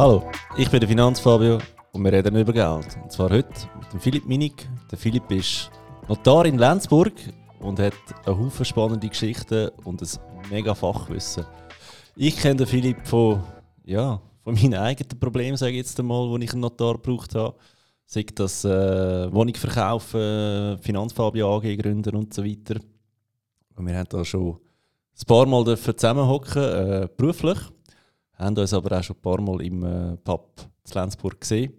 Hallo, ich bin der Finanzfabio und wir reden über Geld. Und zwar heute mit dem Philipp Minig. Der Philipp ist Notar in Lenzburg und hat einen Haufen spannende Geschichten und ein mega Fachwissen. Ich kenne den Philipp von, ja, von meinen eigenen Problemen, sage ich jetzt einmal, wo ich einen Notar gebraucht habe. Sei das äh, Wohnung verkaufen, Finanzfabio AG gründen und so weiter. Und wir haben da schon ein paar Mal zusammenhocken, äh, beruflich. Haben uns aber auch schon ein paar Mal im äh, Pub in Lenzburg gesehen.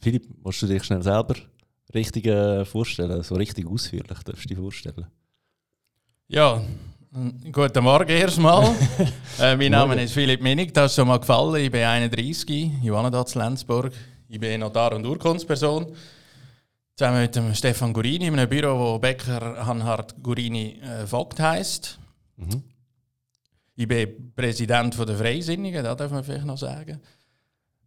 Philipp, musst du dich schnell selber richtig äh, vorstellen? So richtig ausführlich darfst du dich vorstellen. Ja, guten Morgen erstmal. äh, mein Name ist Philipp Minig, das ist schon mal gefallen. Ich bin 31, ich wohne hier in Lenzburg. Ich bin Notar und Urkundsperson. Zusammen mit dem Stefan Gurini in einem Büro, wo Becker Hanhard Gurini äh, Vogt heisst. Mhm. Ich bin Präsident der Freisinnigen, das darf man vielleicht noch sagen.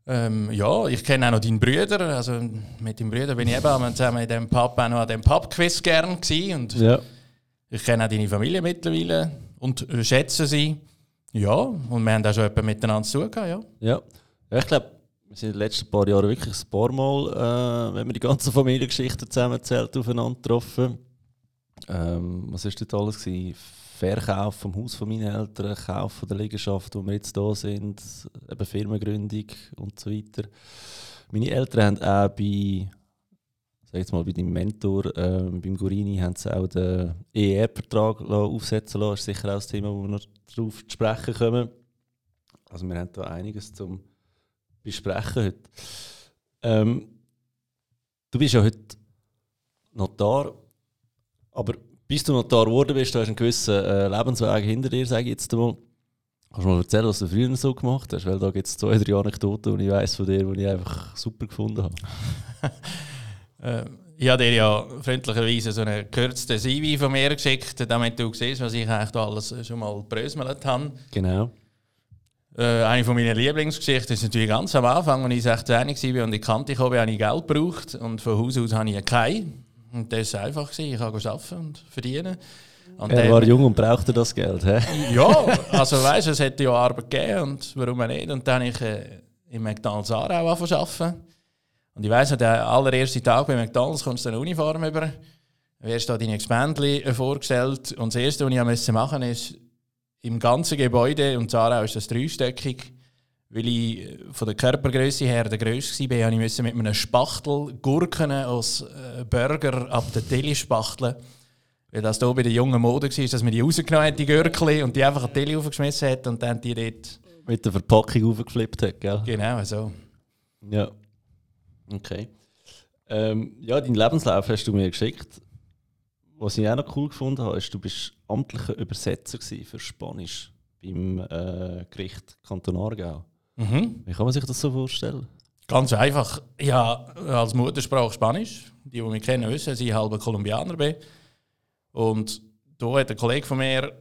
Ähm, ja, ich kenne auch noch deinen Brüder. Also mit deinem Brüder bin ich eben zusammen in dem Pub auch noch an dem Pub-Quiz gern gewesen. Und ja. ich kenne auch deine Familie mittlerweile und schätze sie. Ja, und wir haben auch schon etwas miteinander zu tun ja. Ja, ja ich glaube, wir sind in den letzten paar Jahren wirklich ein paar Mal, äh, wenn wir die ganze Familiengeschichte zusammenzählt, aufeinander getroffen. Ähm, was war das alles? Gewesen? Verkauf vom Haus von meinen Eltern, Kauf von der Liegenschaft, wo wir jetzt da sind, eben Firmengründung und so weiter. Meine Eltern haben auch bei, sag jetzt mal, bei deinem Mentor, äh, beim Gurini, haben sie auch den EER-Vertrag aufsetzen lassen. Das ist sicher auch das Thema, wo wir noch darauf zu sprechen kommen. Also wir haben da einiges zum besprechen heute. Ähm, du bist ja heute Notar, aber bis du Notar geworden bist, du hast einen gewissen äh, Lebensweg hinter dir, sage ich jetzt mal. Kannst du mal erzählen, was du früher so gemacht hast? Weil da gibt es zwei, drei Anekdoten, die ich weiss von dir, die ich einfach super gefunden habe. ähm, ich habe dir ja freundlicherweise so einen gekürzten CV von mir geschickt, damit du siehst, was ich eigentlich alles schon mal brösmelt habe. Genau. Äh, eine von meinen Lieblingsgeschichten ist natürlich ganz am Anfang, als ich 16 war und in die Kante kam, habe ich Geld gebraucht und von Haus aus habe ich kein. Und das war einfach. Ich kann arbeiten und verdienen. Und er war jung und brauchte das Geld, hä? Ja, also weißt es hätte ja Arbeit gegeben und warum nicht? Und dann habe ich äh, in McDonalds Aarau arbeiten. Und ich weiss, der allererste Tag bei McDonalds kommst du eine Uniform über. Wirst da deine Expandli äh, vorgestellt. Und das Erste, was ich machen musste, ist, im ganzen Gebäude, und Aarau ist das dreistöckig, weil ich äh, von der Körpergröße her der Größte war, musste ich mit einem Spachtel Gurken aus äh, Burger ab der Telly spachteln. Weil das hier bei der jungen Mode war, dass man die rausgenommen hat, die Gürkli, und die einfach an die Telly aufgeschmissen hat und dann die dort... Mit der Verpackung aufgeflippt hat, gell? Genau, so. Ja. Okay. Ähm, ja, deinen Lebenslauf hast du mir geschickt. Was ich auch noch cool gefunden habe, ist, du bist amtlicher Übersetzer für Spanisch beim äh, Gericht Kanton Aargau. Mhm. Wie kann man sich das so vorstellen? Ganz einfach. Ja, als Muttersprache Spanisch. Die, die mich kennen, wissen, dass ich halber Kolumbianer bin. Und da hat ein Kollege von mir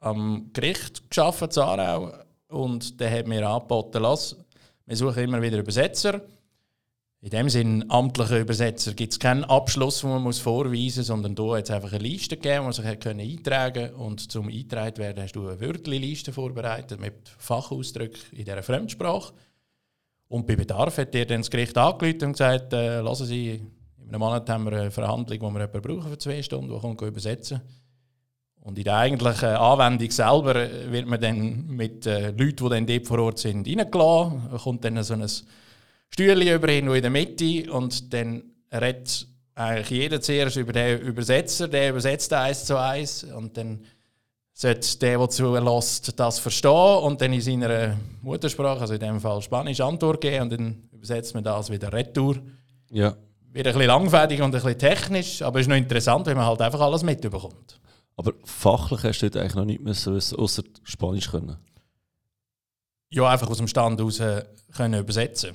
am Gericht geschafft, Aarau, und der hat mir angeboten, lass, wir suchen immer wieder Übersetzer. In dem Sinne, amtliche Übersetzer gibt es keinen Abschluss, den man muss vorweisen muss, sondern hat es einfach eine Liste gegeben, die man sich können eintragen konnte. Und zum Eintragen werden hast du eine Wörterliste vorbereitet mit Fachausdrücken in dieser Fremdsprache. Und bei Bedarf hat dir dann das Gericht angerufen und gesagt, äh, lassen Sie, in einem Monat haben wir eine Verhandlung, die wir jemanden brauchen für zwei Stunden, die kommt übersetzen. Und in der eigentlichen Anwendung selber wird man dann mit äh, Leuten, die dann dort vor Ort sind, reingelassen. Kommt dann so ein Stühle über ihn in der Mitte und dann redet eigentlich jeder zuerst über den Übersetzer, der übersetzt eins zu eins und dann sollte der, der zulässt, das verstehen und dann in seiner Muttersprache, also in dem Fall Spanisch, Antwort geben und dann übersetzt man das wieder retour. Ja. Wird ein bisschen langfädig und ein bisschen technisch, aber es ist noch interessant, wenn man halt einfach alles mitbekommt. Aber fachlich hast du eigentlich noch nicht müssen wissen, außer Spanisch können? Ja, einfach aus dem Stand heraus können übersetzen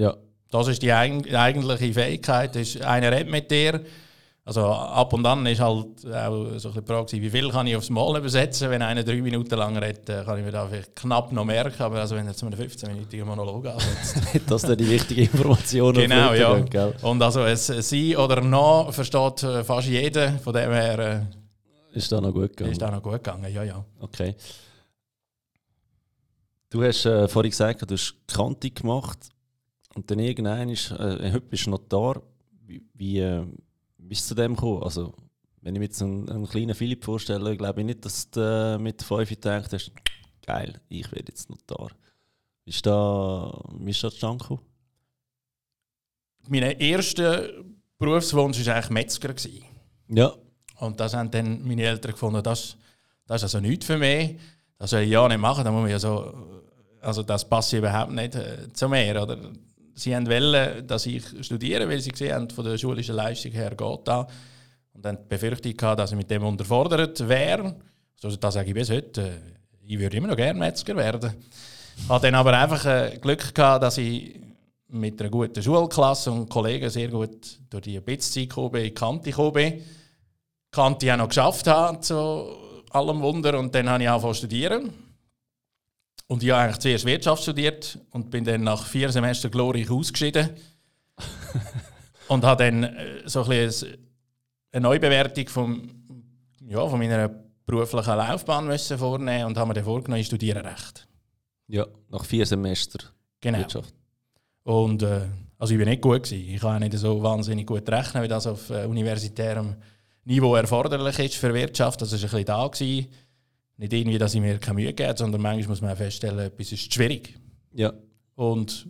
ja. Das ist die eigentliche Fähigkeit. Ist, einer redet mit dir. Also ab und an ist halt auch so die Frage, wie viel kann ich aufs Mal übersetzen. Wenn einer drei Minuten lang redet, kann ich mir da vielleicht knapp noch merken. Aber also wenn er zu einem 15-minütigen Monolog ansetzt. das sind die wichtigen Informationen. genau, ja. Gell? Und also es Sie oder No versteht äh, fast jeder. Von dem her... Äh, ist da noch gut gegangen? Ist da noch gut gegangen, ja, ja. Okay. Du hast äh, vorhin gesagt, du hast Kante gemacht und dann irgendein ist, äh, bist du Notar. Wie, wie äh, bist du zu dem gekommen? Also, wenn ich mir jetzt einen, einen kleinen Philipp vorstelle, glaube ich nicht, dass du äh, mit 5 gedacht hast, geil, ich werde jetzt Notar. Wie ist da, wie ist da zustande gekommen? Mein erster Berufswunsch war eigentlich Metzger. Gewesen. Ja. Und das haben dann meine Eltern gefunden, das, das ist also nichts für mich. Das soll ich ja nicht machen, da muss man ja so, also das passt überhaupt nicht äh, zu mir. Oder? Sie wollen, dass ich studiere, weil sie gesehen haben, von der schulischen Leistung her geht da. Und dann die Befürchtung dass ich mit dem unterfordert wäre. Also das sage ich bis heute. Ich würde immer noch gerne Metzger werden. Ich hatte dann aber einfach äh, Glück gehabt, dass ich mit einer guten Schulklasse und Kollegen sehr gut durch die Bitzzeit gekommen bin, in Kante gekommen bin. Kante auch noch geschafft habe, zu allem Wunder. Und dann habe ich angefangen zu studieren. Und ich habe eigentlich zuerst Wirtschaft studiert und bin dann nach vier Semestern glorreich ausgeschieden. und habe dann äh, so ein bisschen eine Neubewertung vom, ja, von meiner beruflichen Laufbahn müssen vornehmen und habe mir dann vorgenommen, ich studiere Recht. Ja, nach vier Semestern genau. Wirtschaft. Und äh, also ich war nicht gut. Gewesen. Ich kann nicht so wahnsinnig gut rechnen, wie das auf äh, universitärem Niveau erforderlich ist für Wirtschaft. Das war ein bisschen da. Gewesen. Nicht irgendwie, dass ich mir keine Mühe gebe, sondern manchmal muss man feststellen, etwas ist schwierig. Ja. Und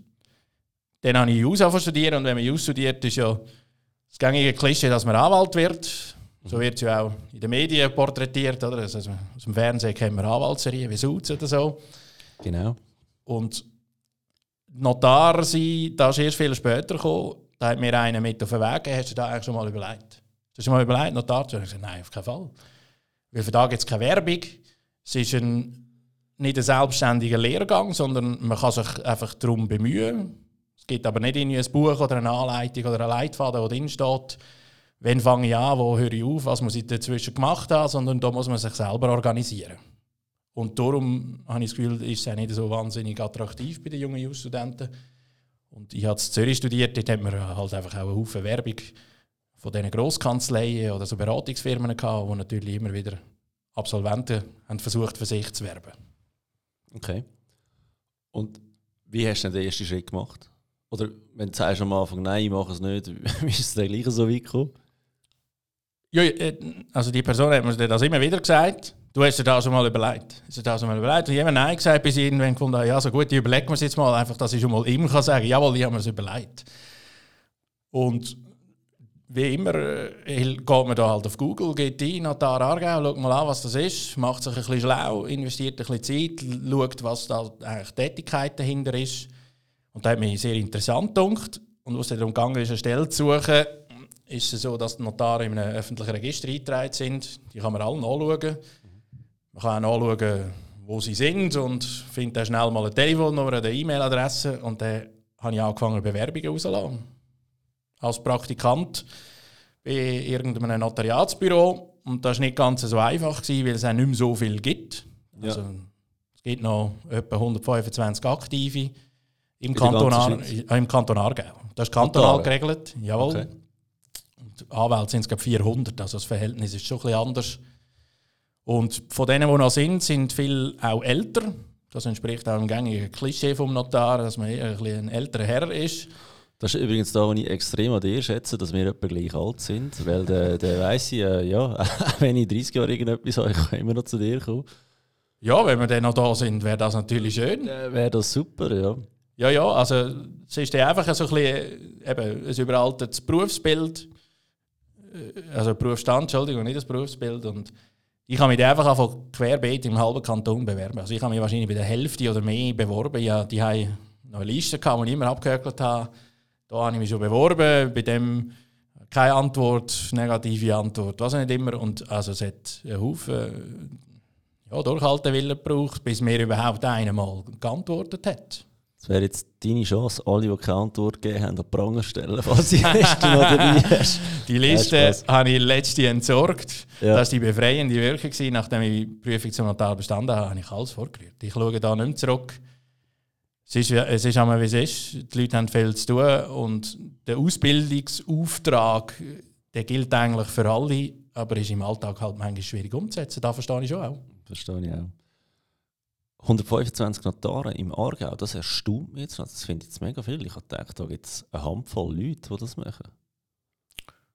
dann habe ich Jus studieren und wenn man Jus studiert, ist ja das gängige Klischee, dass man Anwalt wird. So wird es ja auch in den Medien porträtiert. Oder? Also aus dem Fernsehen kennen wir Anwaltsserien wie Suits oder so. Genau. Und Notar sein, das ist erst viel später gekommen. Da hat mir einer mit auf den Weg gegeben, hast du da eigentlich schon mal überlegt? Hast du schon mal überlegt, Notar zu gesagt, nein, auf keinen Fall. Weil für da gibt es keine Werbung. Es ist ein, nicht ein selbstständiger Lehrgang, sondern man kann sich einfach darum bemühen. Es gibt aber nicht ein Buch oder eine Anleitung oder einen Leitfaden, wo drin steht, wann fange ich an, wo höre ich auf, was muss ich dazwischen gemacht haben, sondern da muss man sich selber organisieren. Und darum habe ich das Gefühl, ist es auch nicht so wahnsinnig attraktiv bei den jungen Jus-Studenten. Und ich habe in Zürich studiert, dort hat man halt einfach auch eine Haufen Werbung von diesen Grosskanzleien oder so Beratungsfirmen gehabt, die natürlich immer wieder Absolventen haben versucht für sich zu werben. Okay. Und wie hast du denn den ersten Schritt gemacht? Oder wenn du sagst am Anfang, nein, ich mache es nicht, wie ist es dann gleich so weit gekommen? Ja, äh, also die Person hat mir das immer wieder gesagt. Du hast dir das schon mal überlegt. Hast dir das schon mal überlegt? Und habe Nein gesagt, bis ich irgendwann gefunden habe, ja, so gut, ich überlege mir es jetzt mal, einfach, dass ich schon mal ihm kann sagen, jawohl, ich habe mir es überlegt. Und wie immer äh, geht man da halt auf Google, geht ein, Notar Aargau, schaut mal an, was das ist, macht sich ein bisschen schlau, investiert ein bisschen Zeit, schaut, was da eigentlich Tätigkeit dahinter ist. Und da hat mich sehr interessant gedacht. Und was es darum ging, eine Stelle zu suchen, ist es so, dass die Notare in einem öffentlichen Register eingetragen sind. Die kann man alle nachschauen. Man kann auch nachschauen, wo sie sind und findet dann schnell mal eine Telefonnummer, eine E-Mail-Adresse und dann habe ich angefangen, Bewerbungen rauszulassen. Als Praktikant bei irgendeinem Notariatsbüro und das war nicht ganz so einfach, weil es auch nicht mehr so viel gibt. Ja. Also, es gibt noch etwa 125 Aktive im Kanton, Ar äh, im Kanton Aargau. Das ist kantonal geregelt, jawohl. Okay. Und Anwälte sind es 400, also das Verhältnis ist schon ein bisschen anders. Und von denen, die noch sind, sind viele auch älter. Das entspricht auch dem gängigen Klischee vom Notar, dass man ein, ein älterer Herr ist. Das ist übrigens da, wo ich extrem an dir schätze, dass wir etwa gleich alt sind. Weil der, der weiss ich, äh, ja, wenn ich 30 Jahre irgendetwas habe, ich kann immer noch zu dir kommen. Ja, wenn wir dann noch da sind, wäre das natürlich schön. Äh, wäre das super, ja. Ja, ja, also es ist einfach so ein bisschen eben, ein überaltertes Berufsbild. Äh, also Berufsstand, Entschuldigung, nicht das Berufsbild. Und ich habe mich einfach von querbeet im halben Kanton bewerben. Also ich habe mich wahrscheinlich bei der Hälfte oder mehr beworben. Ja, die haben noch eine Liste die ich immer abgehökelt habe. Da habe ich mich schon beworben, bei dem keine Antwort, negative Antwort, was nicht immer. Und also es hat einen Haufen ja, Durchhaltewillen gebraucht, bis mir überhaupt einmal geantwortet hat. Das wäre jetzt deine Chance, alle, die keine Antwort gegeben haben, an die Pranger stellen, falls die Liste noch dabei hast. Die Liste habe ich letzte entsorgt. Ja. Das war die befreiende Wirkung. Nachdem ich die Prüfung zum Notar bestanden habe, habe ich alles vorgerührt. Ich schaue da nicht mehr zurück. Es ist, es ist einmal, wie es ist. Die Leute haben viel zu tun. Und der Ausbildungsauftrag der gilt eigentlich für alle, aber ist im Alltag halt manchmal schwierig umzusetzen. Das verstehe ich schon auch. Verstehe ich auch. 125 Notare im Aargau, das erstaunt mich jetzt. Das finde ich jetzt mega viel. Ich habe gedacht, da gibt es eine Handvoll Leute, die das machen.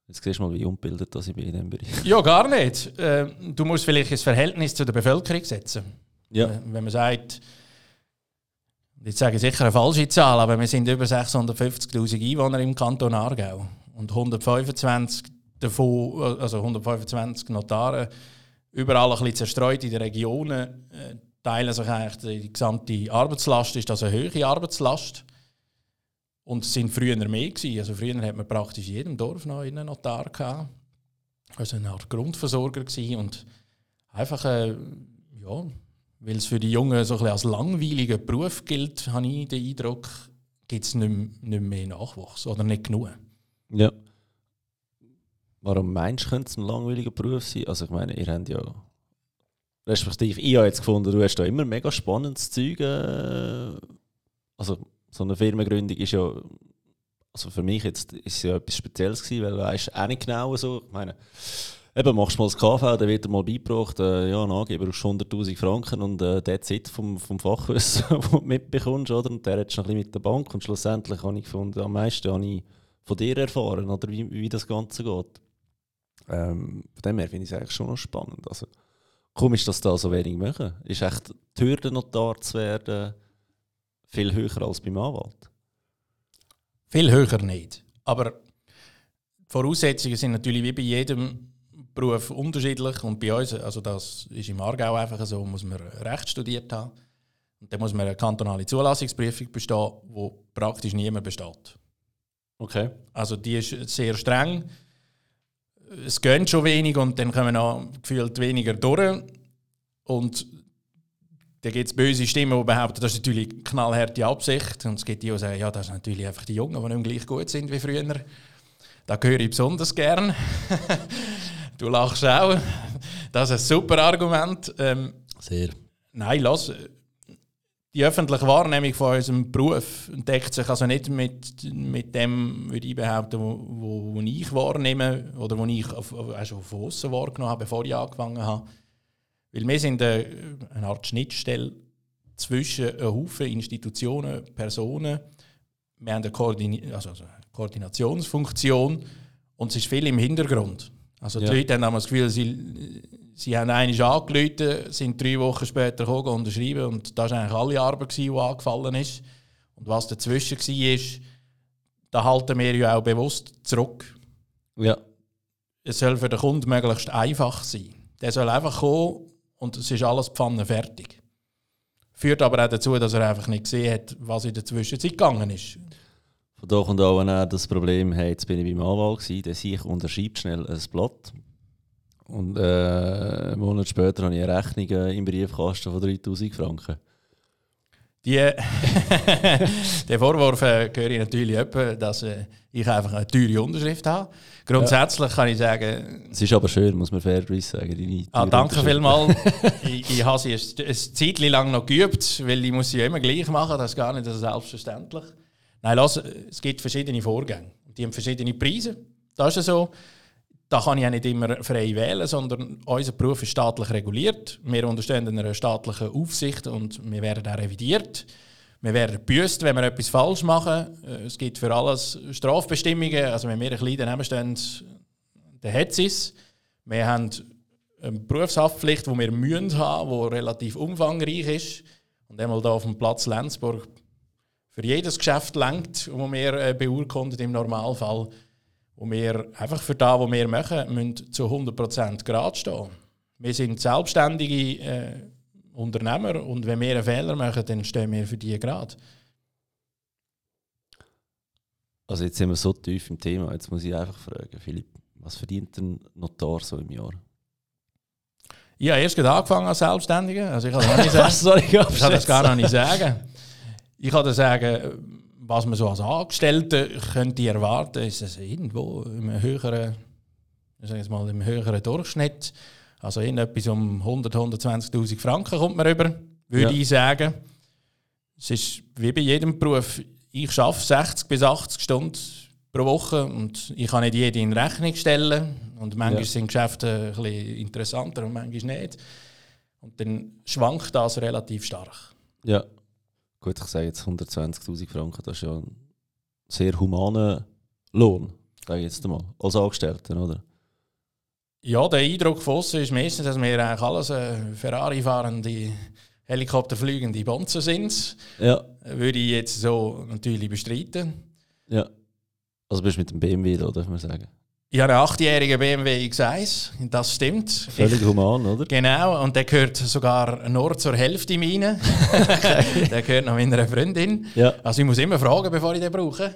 Jetzt siehst du mal, wie unbildet das ich bin in diesem Bereich. Ja, gar nicht. Äh, du musst vielleicht das Verhältnis zu der Bevölkerung setzen. Ja. Äh, Wenn man sagt, jetzt sage ich sicher eine falsche Zahl, aber wir sind über 650'000 Einwohner im Kanton Aargau. Und 125 davon, also 125 Notare, überall ein bisschen zerstreut in den Regionen, äh, teilen sich eigentlich die gesamte Arbeitslast, ist das eine hohe Arbeitslast. Und es sind früher mehr gewesen. Also früher hat man praktisch in jedem Dorf noch einen Notar gehabt. Also eine Art Grundversorger gewesen. und einfach, äh, ja, weil es für die Jungen so ein als langweiliger Beruf gilt, habe ich den Eindruck, gibt es nicht, nicht mehr Nachwuchs oder nicht genug. Ja. Warum meinst du, könnte es ein langweiliger Beruf sein? Also ich meine, ihr habt ja... Respektive, ich habe jetzt gefunden, du hast da immer mega spannendes Zeug. Äh, also so eine Firmengründung ist ja... Also für mich jetzt ist ja etwas Spezielles gewesen, weil du weißt auch nicht genau so. Ich meine, eben machst du mal das KV, dann wird dir mal beigebracht, äh, ja, ein Angeber brauchst 100'000 Franken und äh, der Zeit vom, vom Fachwissen, das du mitbekommst, oder? Und der redest noch ein bisschen mit der Bank und schlussendlich habe ich gefunden, am meisten habe ich von dir erfahren, oder wie, wie das Ganze geht. Ähm, von dem her finde ich es eigentlich schon noch spannend. Also, komisch, dass da so wenig machen. Ist echt die Hürde, Notar zu werden, viel höher als beim Anwalt? Viel höher nicht. Aber die Voraussetzungen sind natürlich wie bei jedem Beruf unterschiedlich. Und bei uns, also das ist im Aargau einfach so, muss man Recht studiert haben. Und dann muss man eine kantonale Zulassungsprüfung bestehen, wo praktisch niemand besteht. Okay. Also die ist sehr streng. Es gehen schon wenig und dann kommen noch gefühlt weniger durch. Und dann gibt es böse Stimmen, die behaupten, das ist natürlich eine knallharte Absicht. Und es gibt die, die sagen, ja, das sind natürlich einfach die Jungen, die nicht gleich gut sind wie früher. Da höre ich besonders gern. du lachst auch. Das ist ein super Argument. Ähm, Sehr. Nein, lass. Die öffentliche Wahrnehmung von unserem Beruf deckt sich also nicht mit, mit dem, würde ich behaupten, wo, wo, wo ich wahrnehme oder wo ich auf, auch schon von außen wahrgenommen habe, bevor ich angefangen habe. Weil wir sind eine, eine Art Schnittstelle zwischen einem Haufen Institutionen, Personen. Wir haben eine, Koordini also also eine Koordinationsfunktion und es ist viel im Hintergrund. Also die Ja. Leute haben immer das Gefühl, sie, sie haben einmal angerufen, sind drei Wochen später gekommen, unterschrieben und das war eigentlich alle Arbeit, gewesen, die angefallen ist. Und was dazwischen war, da halten wir ja auch bewusst zurück. Ja. Es soll für den Kunden möglichst einfach sein. Der soll einfach kommen und es ist alles pfannenfertig. Führt aber auch dazu, dass er einfach nicht gesehen hat, was in der Zwischenzeit gegangen ist. Von da kommt auch das Problem, hey, jetzt bin ich beim Anwalt gewesen, der sich unterschreibt schnell ein Blatt. Und äh, einen Monat später habe ich eine Rechnung äh, im Briefkasten von 3000 Franken. Die, den Vorwurf äh, höre ich natürlich etwa, dass äh, ich einfach eine teure Unterschrift habe. Grundsätzlich kann ich sagen, Es ist aber schön, muss man fairerweise sagen. Ah, danke vielmals. ich, ich habe sie ein, ein Zeitchen lang noch geübt, weil ich muss sie ja immer gleich machen, das ist gar nicht so selbstverständlich. Nein, lass, es gibt verschiedene Vorgänge. Die haben verschiedene Preise. Das ist so. Da kann ich auch nicht immer frei wählen, sondern unser Beruf ist staatlich reguliert. Wir unterstehen einer staatlichen Aufsicht und wir werden auch revidiert. Wir werden gebüßt, wenn wir etwas falsch machen. Äh, Es gibt für alles Strafbestimmungen. Also wenn wir ein klein daneben stehen, dann hat es es. Wir haben eine Berufshaftpflicht, die wir müssen haben, die relativ umfangreich ist. Und einmal hier auf dem Platz Lenzburg für jedes Geschäft lenkt, das wir äh, beurkunden im Normalfall. Und wir einfach für das, was wir machen, müssen zu 100% gerade stehen. Wir sind selbstständige äh, Unternehmer und wenn wir einen Fehler machen, dann stehen wir für die gerade. Also jetzt sind wir so tief im Thema, jetzt muss ich einfach fragen, Philipp, was verdient ein Notar so im Jahr? Ich habe erst angefangen als Selbstständiger, also ich kann das noch nicht sagen. soll ich Ich kann das gar noch nicht sagen. Ich kann dir sagen, was man so als Angestellte könnte erwarten, ist es irgendwo im höheren, ich mal, im höheren Durchschnitt. Also in etwas um 100, 120.000 Franken kommt man rüber, würde Ja. ich sagen. Es ist wie bei jedem Beruf. Ich arbeite 60 bis 80 Stunden pro Woche und ich kann nicht jede in Rechnung stellen. Und manchmal Ja. sind Geschäfte ein bisschen interessanter und manchmal nicht. Und dann schwankt das relativ stark. Ja. Gut, ich sage jetzt 120.000 Franken, das ist ja ein sehr humaner Lohn, sage ich jetzt mal, als Angestellter, oder? Ja, der Eindruck von außen ist meistens, dass wir eigentlich alles äh, Ferrari-fahrende, Helikopterfliegende Bonzen sind. Ja. Würde ich jetzt so natürlich bestreiten. Ja. Also bist du mit dem BMW da, darf man sagen. Ich habe einen achtjährigen BMW X1, das stimmt. Völlig human, oder? Genau, und der gehört sogar nur zur Hälfte meiner. der gehört noch meiner Freundin. Ja. Also ich muss immer fragen, bevor ich den brauche.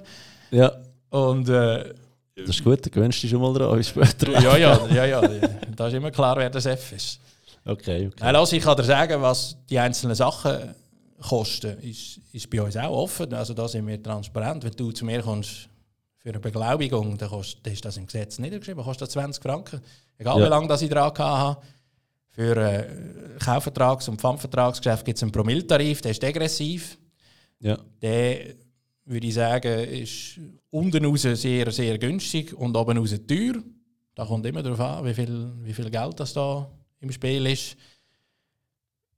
Ja. Und äh, Das ist gut, dann gewöhnst du dich schon mal dran, wie später. ja, ja, ja, ja, da ist immer klar, wer das F ist. Okay, okay. Also ich kann dir sagen, was die einzelnen Sachen kosten, ist, ist bei uns auch offen. Also da sind wir transparent. Wenn du zu mir kommst für eine Beglaubigung, dann, kostet, dann ist das im Gesetz niedergeschrieben, kostet das 20 Franken. Egal Ja. wie lange das ich dran habe. Für äh, Kaufvertrags- und Pfandvertragsgeschäft gibt es einen Promilltarif, der ist degressiv. Ja. Der, würde ich sagen, ist unten raus sehr, sehr günstig und oben raus teuer. Da kommt immer darauf an, wie viel, wie viel Geld das da im Spiel ist.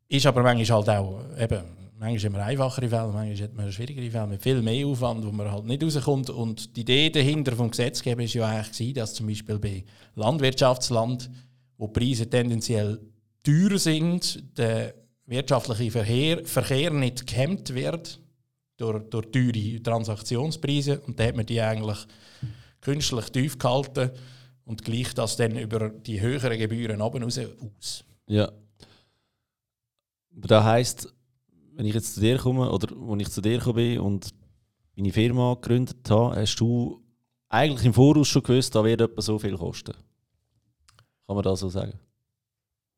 Ist aber manchmal halt auch, eben, manchmal haben wir einfachere Fälle, manchmal hat man schwierigere Fälle mit viel mehr Aufwand, wo man halt nicht rauskommt. Und die Idee dahinter vom Gesetzgeber ist ja eigentlich dass zum Beispiel bei Landwirtschaftsland, wo die Preise tendenziell teuer sind, der wirtschaftliche Verkehr, Verkehr nicht gehemmt wird durch, durch teure Transaktionspreise. Und da hat man die eigentlich künstlich tief gehalten und gleicht das dann über die höheren Gebühren oben raus aus. Ja. Das heisst, wenn ich jetzt zu dir komme, oder als ich zu dir gekommen bin und meine Firma gegründet habe, hast du eigentlich im Voraus schon gewusst, da wird etwa so viel kosten. Kann man das so sagen?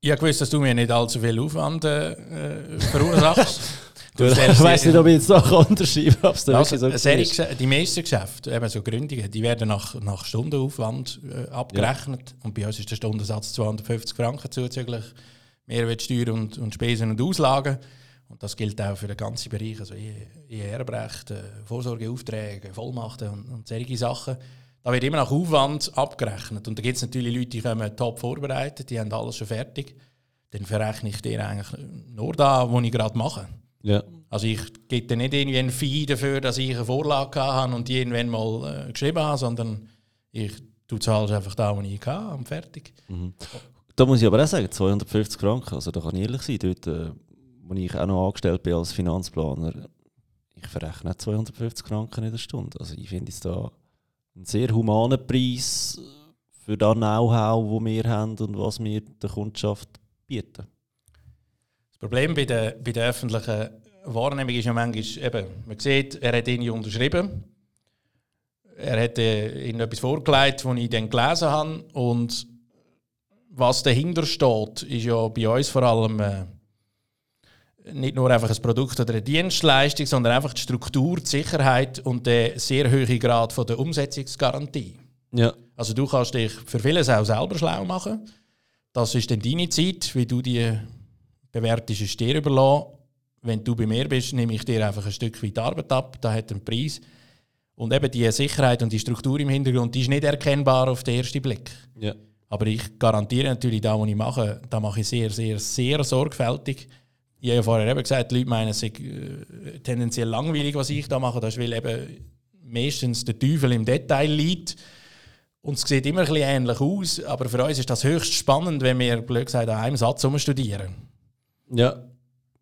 Ich habe gewusst, dass du mir nicht allzu viel Aufwand äh, verursachst. Du ich weiß nicht, ob ich jetzt ob es da Also, so die meisten Geschäfte, eben so Gründungen, die werden nach, nach Stundenaufwand äh, abgerechnet. Und bei uns ist der Stundensatz 250 Franken zuzüglich Mehrwertsteuer und, und Spesen und Auslagen. Und das gilt auch für den ganzen Bereich, also ER-Recht, äh, Vorsorgeaufträge, Vollmachten und, und solche Sachen. Da wird immer nach Aufwand abgerechnet. Und da gibt es natürlich Leute, die kommen top vorbereitet, die haben alles schon fertig. Dann verrechne ich dir eigentlich nur da, wo ich gerade mache. Ja. Also ich gebe dir nicht irgendwie ein Fee dafür, dass ich eine Vorlage hatte und die irgendwann mal äh, geschrieben habe, sondern ich tu zahlst einfach da, wo ich hatte und fertig. Da muss ich aber auch sagen, 250 Franken, also da kann ich ehrlich sein, dort, äh, wo ich auch noch angestellt bin als Finanzplaner, ich verrechne nicht 250 Franken in der Stunde. Also ich finde es da einen sehr humanen Preis für das Know-how, das wir haben und was wir der Kundschaft bieten. Das Problem bei der, bei der öffentlichen Wahrnehmung ist ja manchmal, eben, man sieht, er hat ihn unterschrieben, er hat äh, irgendetwas vorgelegt, das ich dann gelesen habe und was dahinter steht, ist ja bei uns vor allem äh, nicht nur einfach ein Produkt oder eine Dienstleistung, sondern einfach die Struktur, die Sicherheit und der sehr hohe Grad von der Umsetzungsgarantie. Ja. Also du kannst dich für vieles auch selber schlau machen. Das ist dann deine Zeit, wie du die bewertest, ist dir überlassen. Wenn du bei mir bist, nehme ich dir einfach ein Stück weit Arbeit ab, da hat einen Preis. Und eben die Sicherheit und die Struktur im Hintergrund, die ist nicht erkennbar auf den ersten Blick. Ja. Aber ich garantiere natürlich, da, was ich mache, da mache ich sehr, sehr, sehr sorgfältig. Ich habe ja vorher eben gesagt, die Leute meinen, es sei äh, tendenziell langweilig, was ich da mache. Das ist, weil eben meistens der Teufel im Detail liegt. Und es sieht immer ein bisschen ähnlich aus, aber für uns ist das höchst spannend, wenn wir, blöd gesagt, an einem Satz studieren. Ja.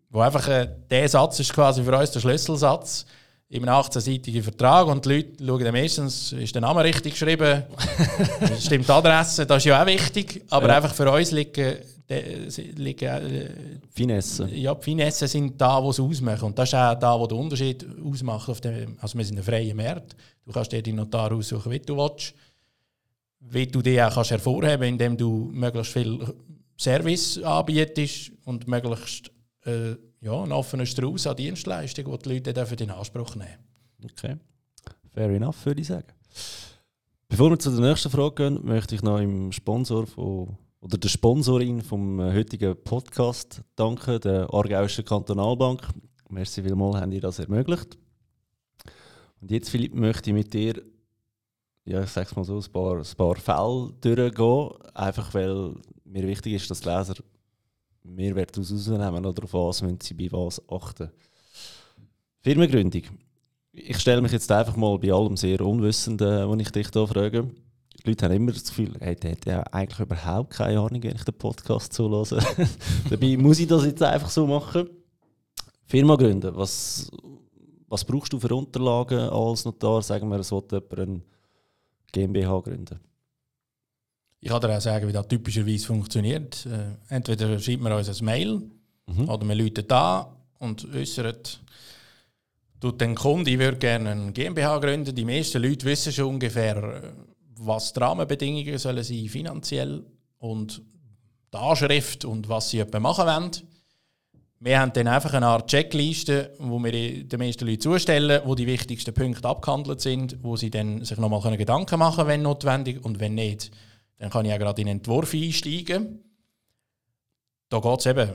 Wo einfach, äh, der Satz ist quasi für uns der Schlüsselsatz im 18-seitigen Vertrag und die Leute schauen dann meistens, ist der Name richtig geschrieben, stimmt die Adresse, das ist ja auch wichtig, aber Ja. einfach für uns liegen, liegen äh, Finesse. ja, die Finessen sind da, wo es ausmacht. Und das ist auch da, wo der Unterschied ausmacht. Auf dem, also wir sind ein freier Markt. Du kannst dir den Notar aussuchen, wie du willst. Wie du dich auch kannst hervorheben indem du möglichst viel Service anbietest und möglichst äh, ja, einen offenen Strauß an Dienstleistungen, die die Leute dürfen in Anspruch nehmen Okay. Fair enough, würde ich sagen. Bevor wir zu der nächsten Frage gehen, möchte ich noch im Sponsor von, oder der Sponsorin vom äh, heutigen Podcast danken, der Aargauischen Kantonalbank. Merci vielmals, haben ihr das ermöglicht. Und jetzt, Philipp, möchte ich mit dir, ja, ich sag's mal so, ein paar, ein paar Fälle durchgehen, einfach weil mir wichtig ist, dass die Leser Mehrwert daraus rausnehmen oder auf was müssen sie bei was achten. Firmengründung. Ich stelle mich jetzt einfach mal bei allem sehr Unwissenden, wenn ich dich da frage. Die Leute haben immer das Gefühl, hey, der hat ja eigentlich überhaupt keine Ahnung, wenn ich den Podcast zulasse. Dabei muss ich das jetzt einfach so machen. Firma gründen, was, was brauchst du für Unterlagen als Notar? Sagen wir, es will jemand eine GmbH gründen. Ich kann dir auch sagen, wie das typischerweise funktioniert. Äh, entweder schreibt man uns ein Mail mhm. oder man läutet da und äußert, tut den Kunde, ich würde gerne eine GmbH gründen. Die meisten Leute wissen schon ungefähr, äh, was die Rahmenbedingungen sollen sein finanziell und die Anschrift und was sie machen wollen. Wir haben dann einfach eine Art Checkliste, wo wir den meisten Leuten zustellen, wo die wichtigsten Punkte abgehandelt sind, wo sie dann sich nochmal Gedanken machen können, wenn notwendig und wenn nicht, dann kann ich auch gerade in den Entwurf einsteigen. Da geht es eben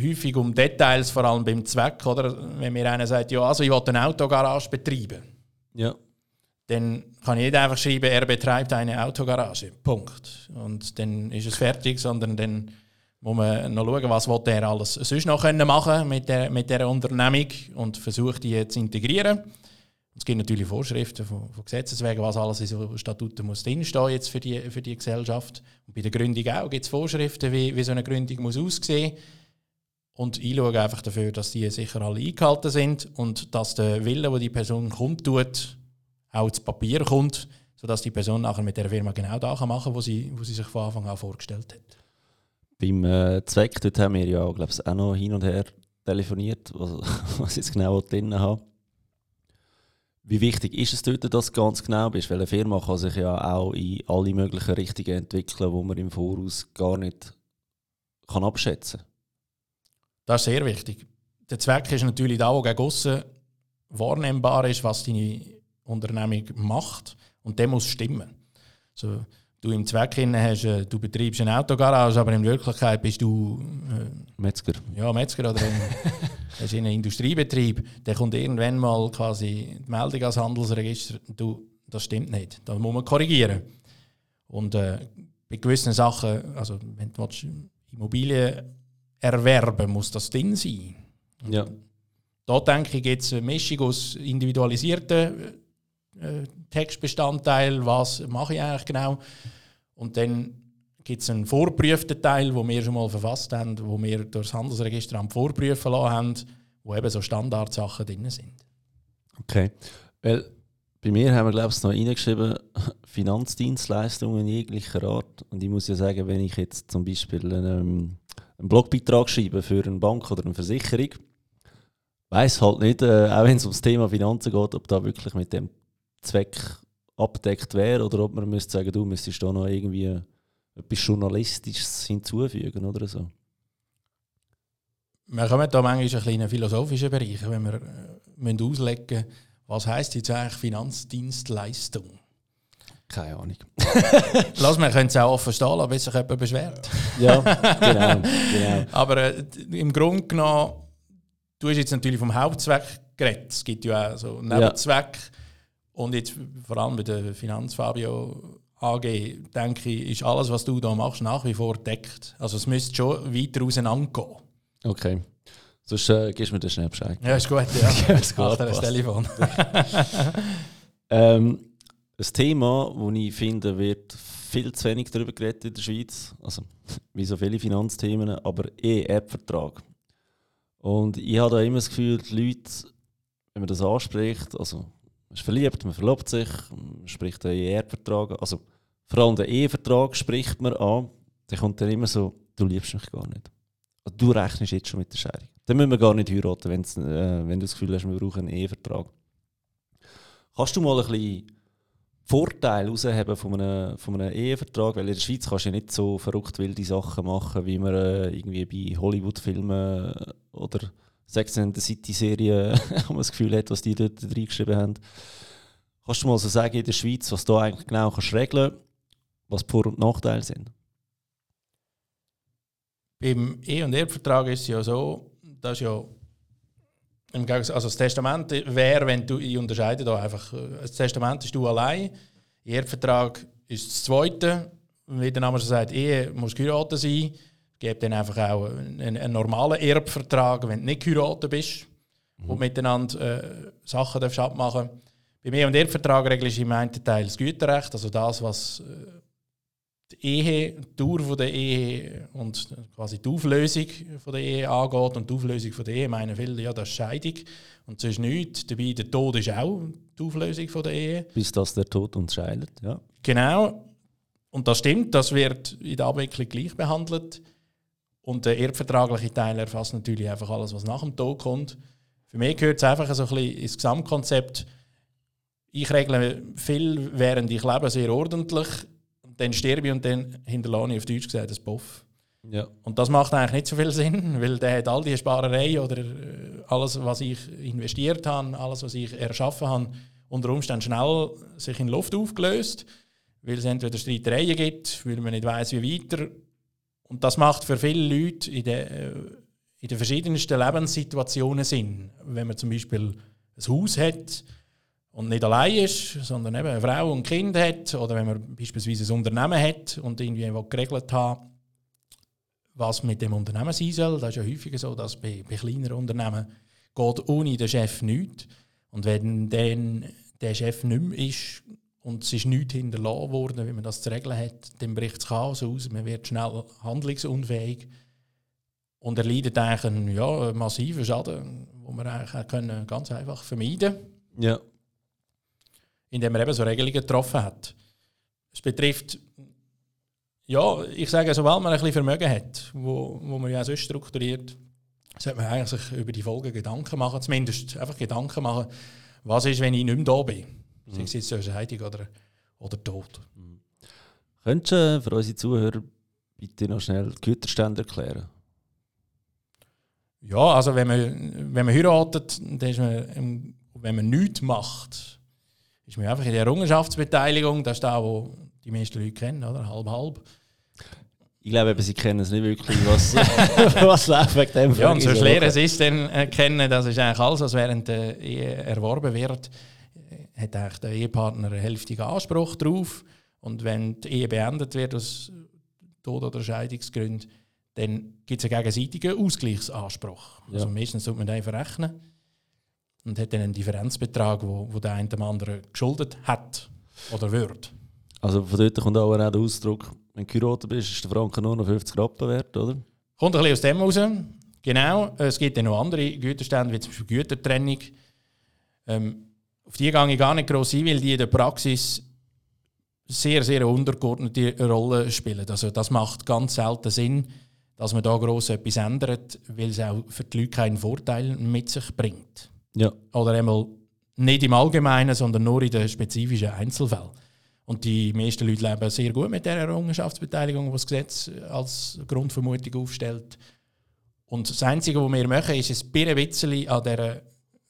häufig um Details, vor allem beim Zweck, oder? Wenn mir einer sagt, ja, also ich will eine Autogarage betreiben. Ja dann kann nicht einfach schreiben, er betreibt eine Autogarage. Punkt. Und dann ist es fertig, sondern dann muss man noch schauen, was er alles sonst noch machen mit der, mit der Unternehmung und versucht die zu integrieren. Es gibt natürlich Vorschriften von, von Gesetzes was alles in so Statuten muss drinstehen jetzt für die, für die Gesellschaft. Und bei der Gründung auch gibt es Vorschriften, wie, wie so eine Gründung muss aussehen und ich schaue einfach dafür, dass die sicher alle eingehalten sind und dass der Wille, wo die Person kundtut, auch zu Papier kommt, sodass die Person nachher mit der Firma genau das machen kann, was sie, wo sie sich von Anfang an vorgestellt hat. Beim äh, Zweck dort haben wir ja glaub, auch noch hin und her telefoniert, was, was jetzt genau drin haben. Wie wichtig ist es dort, dass du ganz genau bist? Weil eine Firma kann sich ja auch in alle möglichen Richtungen entwickeln, wo man im Voraus gar nicht kann abschätzen kann. Das ist sehr wichtig. Der Zweck ist natürlich da, wo gegen aussen wahrnehmbar ist, was deine Unternehmung macht. Und der muss stimmen. So, du im Zweck hast, äh, du betreibst eine Autogarage, aber in Wirklichkeit bist du äh, Metzger. Ja, Metzger oder hast einen Industriebetrieb. Der kommt irgendwann mal quasi die Meldung als Handelsregister. Du, das stimmt nicht. Da muss man korrigieren. Und äh, bei gewissen Sachen, also wenn du Immobilien erwerben muss das drin sein. Ja. Da denke ich, gibt es eine Mischung aus individualisierten äh, Textbestandteil, was mache ich eigentlich genau. Und dann gibt es einen vorprüften Teil, wo wir schon mal verfasst haben, wo wir durch das Handelsregister am vorprüfen lassen haben, wo eben so Standardsachen drin sind. Okay. Weil bei mir haben wir, glaube ich, noch reingeschrieben, Finanzdienstleistungen jeglicher Art. Und ich muss ja sagen, wenn ich jetzt zum Beispiel einen, einen Blogbeitrag schreibe für eine Bank oder eine Versicherung, weiß halt nicht, äh, auch wenn es ums Thema Finanzen geht, ob da wirklich mit dem Zweck abdeckt wäre oder ob man müsste sagen, du müsstest da noch irgendwie etwas Journalistisches hinzufügen oder so. Wir kommen da manchmal in einen philosophischen Bereich, wenn wir äh, auslegen müssen, was heisst jetzt eigentlich Finanzdienstleistung? Keine Ahnung. Lass mal, können es auch offen stehen lassen, bis sich jemand beschwert. ja, genau. genau. Aber äh, im Grunde genommen, du hast jetzt natürlich vom Hauptzweck geredet. Es gibt ja auch so Nebenzweck. Ja und jetzt vor allem bei der Finanzfabio AG, denke ich, ist alles, was du da machst, nach wie vor deckt. Also es müsste schon weiter auseinandergehen. Okay. Sonst äh, gibst du mir den schnell Bescheid. Ja, ist gut, ja. ist gut, das Telefon. ähm, ein Thema, das ich finde, wird viel zu wenig darüber geredet in der Schweiz. Also, wie so viele Finanzthemen, aber E-App-Vertrag. Und ich habe da immer das Gefühl, die Leute, wenn man das anspricht, also man ist verliebt, man verlobt sich, man spricht einen Ehevertrag Also vor allem den Ehevertrag spricht man an. Dann kommt dann immer so, du liebst mich gar nicht. Also, du rechnest jetzt schon mit der Scheidung. Dann müssen wir gar nicht heiraten, äh, wenn du das Gefühl hast, wir brauchen einen Ehevertrag. Kannst du mal ein bisschen Vorteile herausheben von einem, von einem Ehevertrag? Weil in der Schweiz kannst du ja nicht so verrückt wilde Sachen machen, wie man äh, irgendwie bei Hollywood-Filmen oder Sex and the City Serie, wo man das Gefühl hat, was die dort reingeschrieben haben. Kannst du mal so sagen in der Schweiz, was du eigentlich genau kannst regeln was die Vor- und Nachteile sind? Beim Ehe- und Erbvertrag ist es ja so, dass ja im Gegensatz, also das Testament wäre, wenn du, ich unterscheide da einfach, das Testament ist du allein, Erbvertrag ist das Zweite, wie der Name schon sagt, Ehe muss geheiratet sein, gibt dann einfach auch einen, einen normalen Erbvertrag, wenn du nicht geheiratet bist mhm. und miteinander äh, Sachen darfst abmachen Bei mir und Erbvertrag regelst du im einen Teil das Güterrecht, also das, was äh, die Ehe, die Dauer von der Ehe und quasi die Auflösung von der Ehe angeht. Und die Auflösung von der Ehe meinen viele, ja, das ist Scheidung. Und so ist nichts. Dabei, der Tod ist auch die Auflösung von der Ehe. Bis das der Tod uns scheidet, ja. Genau. Und das stimmt, das wird in der Abwicklung gleich behandelt. Und der erbvertragliche Teil erfasst natürlich einfach alles, was nach dem Tod kommt. Für mich gehört es einfach so ein bisschen ins Gesamtkonzept. Ich regle viel, während ich lebe, sehr ordentlich dann sterbe ich und dann hinterlasse ich auf Deutsch gesagt das Boff. Ja. Und das macht eigentlich nicht so viel Sinn, weil der hat all die Sparerei oder äh, alles, was ich investiert habe, alles, was ich erschaffen habe, unter Umständen schnell sich in Luft aufgelöst, weil es entweder Streitereien gibt, weil man nicht weiß wie weiter. Und das macht für viele Leute in den, äh, in den verschiedensten Lebenssituationen Sinn. Wenn man zum Beispiel ein Haus hat, und nicht allein ist, sondern eben eine Frau und ein Kind hat oder wenn man beispielsweise ein Unternehmen hat und irgendwie geregelt hat, was mit dem Unternehmen sein soll. Das ist ja häufiger so, dass bei, bei kleineren Unternehmen geht ohne den Chef nichts. Und wenn dann der Chef nicht mehr ist und es ist nichts hinterlassen worden, wie man das zu regeln hat, dann bricht das Chaos aus, man wird schnell handlungsunfähig und er leidet eigentlich einen ja, massiven Schaden, den wir eigentlich können ganz einfach vermeiden. Ja indem er eben so Regelungen getroffen hat. Es betrifft, ja, ich sage, sobald man ein bisschen Vermögen hat, wo, wo man ja so strukturiert, sollte man eigentlich sich über die Folgen Gedanken machen, zumindest einfach Gedanken machen, was ist, wenn ich nicht mehr da bin. Mhm. Sei es jetzt eine Scheidung oder, oder Tod. Mhm. Könntest du für unsere Zuhörer bitte noch schnell die Güterstände erklären? Ja, also wenn man, wenn man heiratet, dann ist man, wenn man nichts macht, ist man einfach in der Errungenschaftsbeteiligung, das ist da, wo die meisten Leute kennen, oder? Halb, halb. Ich glaube, eben, sie kennen es nicht wirklich, was, was läuft wegen dem Ja, und so schwer es ist, dann äh, kennen, das ist eigentlich alles, was während der Ehe erworben wird, äh, hat eigentlich der Ehepartner einen hälftigen Anspruch drauf. Und wenn die Ehe beendet wird aus Tod- oder Scheidungsgründen, dann gibt es einen gegenseitigen Ausgleichsanspruch. Ja. Also meistens sollte man den verrechnen und hat dann einen Differenzbetrag, wo, wo der eine dem anderen geschuldet hat oder wird. Also von dort kommt auch der Ausdruck, wenn du geheiratet bist, ist der Franken nur noch 50 Rappen wert, oder? Kommt ein bisschen aus dem raus. Genau. Es gibt dann noch andere Güterstände, wie zum Beispiel Gütertrennung. Ähm, auf die gehe ich gar nicht gross ein, weil die in der Praxis sehr, sehr untergeordnete Rolle spielen. Also das macht ganz selten Sinn, dass man da gross etwas ändert, weil es auch für die Leute keinen Vorteil mit sich bringt. Ja. Oder einmal nicht im Allgemeinen, sondern nur in den spezifischen Einzelfällen. Und die meisten Leute leben sehr gut mit der Errungenschaftsbeteiligung, die das Gesetz als Grundvermutung aufstellt. Und das Einzige, was wir machen, ist ein bisschen an dieser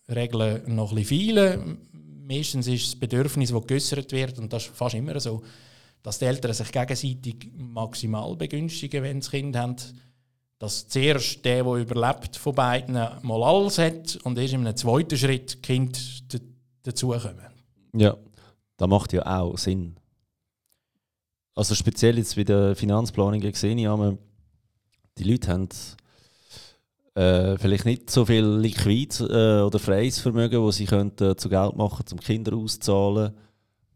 Regel noch ein bisschen feilen. Meistens ist das Bedürfnis, das geäußert wird, und das ist fast immer so, dass die Eltern sich gegenseitig maximal begünstigen, wenn sie Kind haben dass zuerst der, der überlebt von beiden, mal alles hat und erst in einem zweiten Schritt Kinder dazukommen. Ja, das macht ja auch Sinn. Also speziell jetzt bei der Finanzplanung gesehen, ja, die Leute haben äh, vielleicht nicht so viel Liquid äh, oder freies Vermögen, das sie könnten, äh, zu Geld machen um Kinder auszahlen,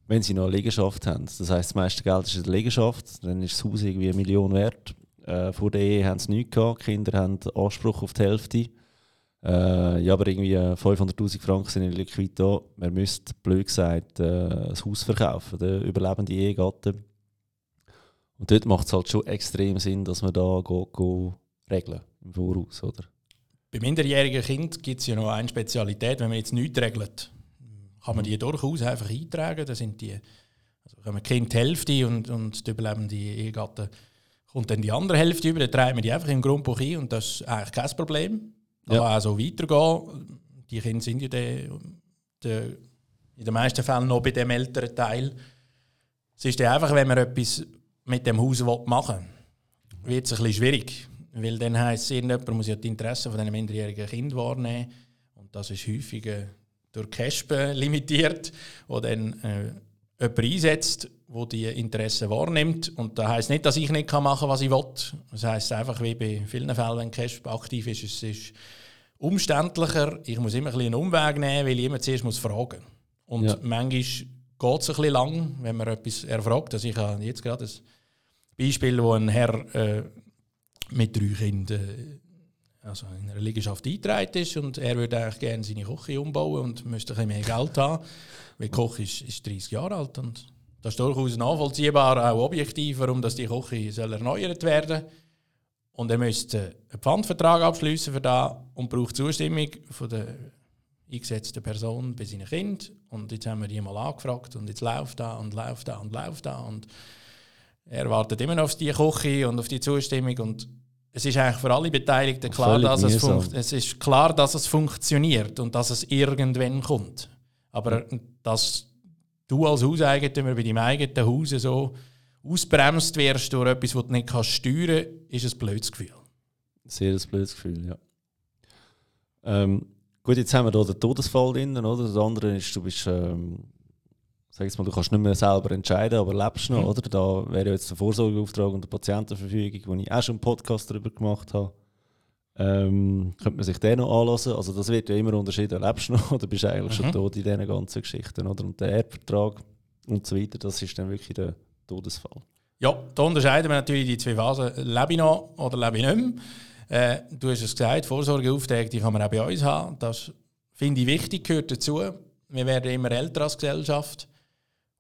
wenn sie noch eine Liegenschaft haben. Das heißt, das meiste Geld ist in der Liegenschaft, dann ist das Haus irgendwie eine Million wert äh, vor der Ehe haben sie nichts gehabt. Kinder haben Anspruch auf die Hälfte. Äh, ja, aber irgendwie 500'000 äh, Franken sind in Liquid da. Man müsste, blöd gesagt, äh, das Haus verkaufen, der überlebende Ehegatte. Und dort macht es halt schon extrem Sinn, dass man da geht, geht regeln im Voraus, oder? Bei minderjährigen Kindern gibt es ja noch eine Spezialität, wenn man jetzt nichts regelt, kann man die durchaus einfach eintragen. Da sind die, also Kind die Hälfte und, und die überlebende Ehegatte kommt dann die andere Hälfte über, dann treiben wir die einfach im Grundbuch ein und das ist eigentlich kein Problem. Da ja. kann auch so weitergehen. Die Kinder sind ja de, de, in den meisten Fällen noch bei dem älteren Teil. Es ist einfach, wenn man etwas mit dem Haus machen will, wird es ein bisschen schwierig. Weil dann heisst es, irgendjemand muss ja die Interessen von einem minderjährigen Kind wahrnehmen. Und das ist häufig äh, durch Caspen limitiert, wo dann äh, jemanden einsetzt, der die Interessen wahrnimmt. Und das heisst nicht, dass ich nicht machen kann, was ich will. Das heisst einfach, wie bei vielen Fällen, wenn Cash aktiv ist, es ist umständlicher. Ich muss immer ein bisschen einen Umweg nehmen, weil ich immer zuerst muss fragen muss. Und ja. manchmal geht es ein bisschen lang, wenn man etwas erfragt. Also ich habe jetzt gerade ein Beispiel, wo ein Herr äh, mit drei Kindern also in einer Liegenschaft eingetragen ist und er würde eigentlich gerne seine Küche umbauen und müsste ein bisschen mehr Geld haben, weil die Küche ist, ist 30 Jahre alt und das ist durchaus nachvollziehbar, auch objektiv, warum das die Küche soll erneuert werden. Und er müsste einen Pfandvertrag abschließen für das und braucht Zustimmung von der eingesetzten Person bei seinen Kind. Und jetzt haben wir die mal angefragt und jetzt läuft da und läuft da und läuft da und er wartet immer noch auf die Küche und auf die Zustimmung und es ist eigentlich für alle Beteiligten klar, dass es, es, ist klar, dass es funktioniert und dass es irgendwann kommt. Aber dass du als Hauseigentümer bei deinem eigenen Haus so ausbremst wirst durch etwas, was du nicht kannst steuern kannst, ist ein blödes Gefühl. Sehr ein blödes Gefühl, ja. Ähm, gut, jetzt haben wir hier den Todesfall drin, oder? Das andere ist, du bist ähm, sag jetzt mal, du kannst nicht mehr selber entscheiden, aber lebst noch, mhm. oder? Da wäre jetzt der Vorsorgeauftrag und die Patientenverfügung, wo ich auch schon einen Podcast darüber gemacht habe. Ähm, könnte man sich den noch anlassen? Also das wird ja immer unterschieden, lebst du noch oder bist du eigentlich mhm. schon tot in diesen ganzen Geschichten, oder? Und der Erbvertrag und so weiter, das ist dann wirklich der Todesfall. Ja, da unterscheiden wir natürlich die zwei Phasen, lebe ich noch oder lebe ich nicht mehr. Äh, du hast es gesagt, Vorsorgeaufträge, die kann man auch bei uns haben. Das finde ich wichtig, gehört dazu. Wir werden immer älter als Gesellschaft.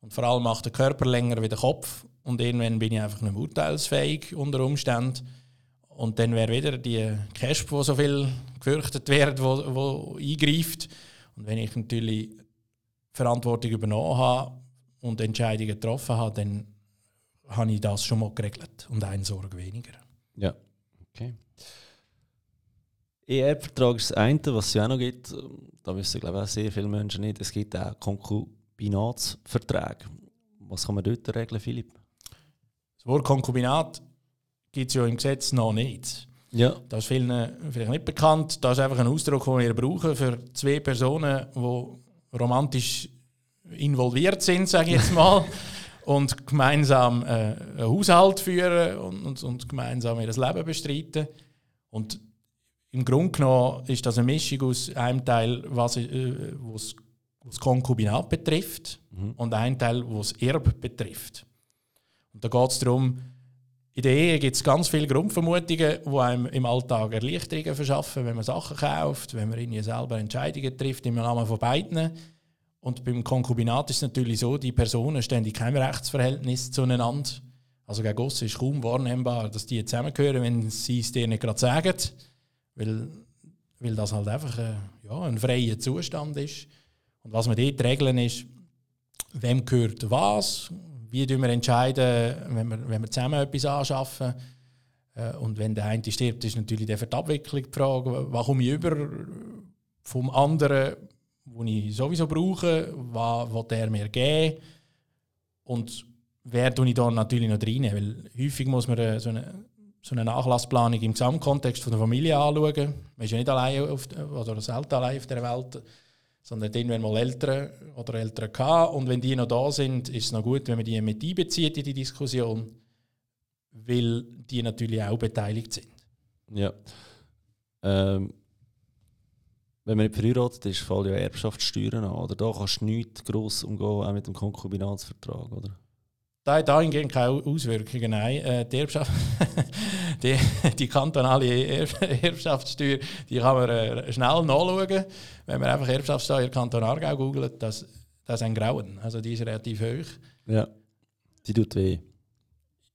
Und vor allem macht der Körper länger wie der Kopf. Und irgendwann bin ich einfach nicht mehr urteilsfähig unter Umständen. Und dann wäre wieder die Cash, wo so viel gefürchtet wird, wo, wo eingreift. Und wenn ich natürlich Verantwortung übernommen habe und Entscheidungen getroffen habe, dann habe ich das schon mal geregelt und eine Sorge weniger. Ja, okay. ER-Vertrag ist das eine, was es ja auch noch gibt. Da wissen, glaube ich, auch sehr viele Menschen nicht. Es gibt auch Konkurs Konkubinatsverträge. Was kann man dort regeln, Philipp? Das Wort Konkubinat gibt es ja im Gesetz noch nicht. Ja. Das ist vielen vielleicht nicht bekannt. Das ist einfach ein Ausdruck, den wir brauchen für zwei Personen, die romantisch involviert sind, sage ich jetzt mal, und gemeinsam äh, einen Haushalt führen und, und, und gemeinsam ihr Leben bestreiten. Und im Grunde genommen ist das eine Mischung aus einem Teil, was äh, was Konkubinat betrifft mhm. und ein Teil, was das Erbe betrifft. Und da geht es darum, in der Ehe gibt es ganz viele Grundvermutungen, die einem im Alltag Erleichterungen verschaffen, wenn man Sachen kauft, wenn man irgendwie selber Entscheidungen trifft im Namen von beiden. Und beim Konkubinat ist es natürlich so, die Personen stehen in keinem Rechtsverhältnis zueinander. Also gegen uns ist kaum wahrnehmbar, dass die zusammengehören, wenn sie es dir nicht gerade sagen, weil, weil das halt einfach äh, ja, ein freier Zustand ist. Und was wir dort regeln ist, wem gehört was, wie wir entscheiden, wenn wir, wenn wir zusammen etwas anschaffen. Äh, und wenn der eine stirbt, ist natürlich der für die Abwicklung die Frage, was komme ich über vom anderen, wo ich sowieso brauche, was will der mir geben und wer tue ich da natürlich noch rein, weil häufig muss man so eine, so eine Nachlassplanung im Gesamtkontext von der Familie anschauen. Man ist ja nicht allein auf, oder selten allein auf der Welt sondern irgendwann mal Eltern oder Eltern gehabt. Und wenn die noch da sind, ist es noch gut, wenn man die mit einbezieht in die Diskussion, weil die natürlich auch beteiligt sind. Ja. Ähm, wenn man nicht verheiratet ist, fallen ja Erbschaftssteuern an. Oder da kannst du nichts gross umgehen, auch mit dem Konkubinatsvertrag, oder? Da hat dahingehend keine Auswirkungen. Nein, äh, die, Erbschaft, die, die, kantonale Erbschaftssteuer die kann man äh, schnell nachschauen. Wenn man einfach Erbschaftssteuer Kanton Aargau googelt, das, das ist ein Grauen. Also die ist relativ hoch. Ja, die tut weh.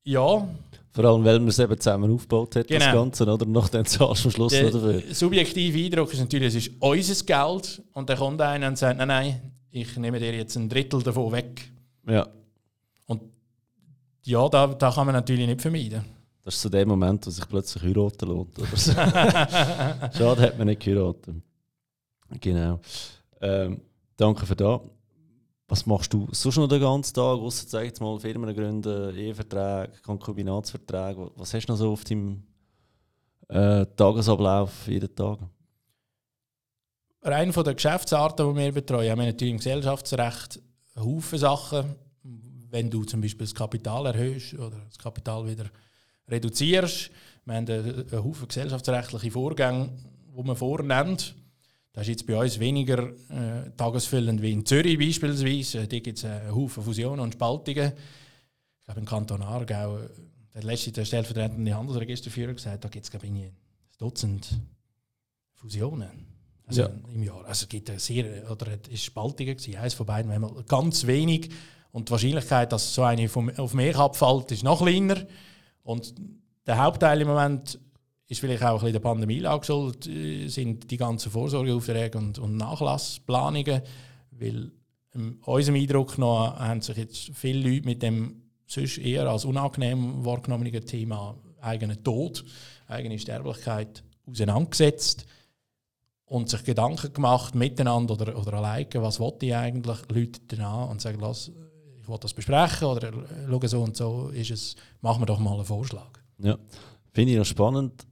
Ja. Vor allem, weil man es eben zusammen aufgebaut hat, genau. das Ganze, oder? Nach dem zahlst du am Schluss Der dafür. subjektive Eindruck ist natürlich, es ist unser Geld und dann kommt einer und sagt, nein, nein, ich nehme dir jetzt ein Drittel davon weg. Ja. Ja, da, da kann man natürlich nicht vermeiden. Das ist so der Moment, wo sich plötzlich heiraten lohnt. Oder so. Schade, hat man nicht geheiratet. Genau. Ähm, danke für das. Was machst du sonst noch den ganzen Tag, außer sag jetzt mal Firmen gründen, Eheverträge, Konkubinatsverträge? Was hast du noch so auf deinem äh, Tagesablauf jeden Tag? Eine von der Geschäftsarten, die wir betreuen, haben wir natürlich im Gesellschaftsrecht Haufen Sachen wenn du zum Beispiel das Kapital erhöhst oder das Kapital wieder reduzierst. Wir haben einen, Haufen gesellschaftsrechtliche Vorgänge, die man vornimmt. Das ist jetzt bei uns weniger äh, tagesfüllend wie in Zürich beispielsweise. Hier gibt es einen Haufen Fusionen und Spaltungen. Ich glaube, im Kanton Aargau, der letzte der stellvertretende Handelsregisterführer gesagt, da gibt es, glaube ich, ein Dutzend Fusionen also ja. im Jahr. Also es gibt sehr, oder es ist Spaltungen gewesen. Eines von beiden einmal ganz wenig. Und die Wahrscheinlichkeit, dass so eine auf mich abfällt, ist noch kleiner. Und der Hauptteil im Moment ist vielleicht auch ein bisschen der Pandemielage geschuldet, äh, sind die ganzen Vorsorgeaufträge und, und Nachlassplanungen, weil ähm, unserem Eindruck nach haben sich jetzt viele Leute mit dem sonst eher als unangenehm wahrgenommenen Thema eigenen Tod, eigene Sterblichkeit auseinandergesetzt und sich Gedanken gemacht, miteinander oder, oder alleine, was wollte ich eigentlich, Leute dann an und sagen, lass, will das besprechen oder schau so und so ist es, machen wir doch mal einen Vorschlag. Ja, finde ich noch spannend,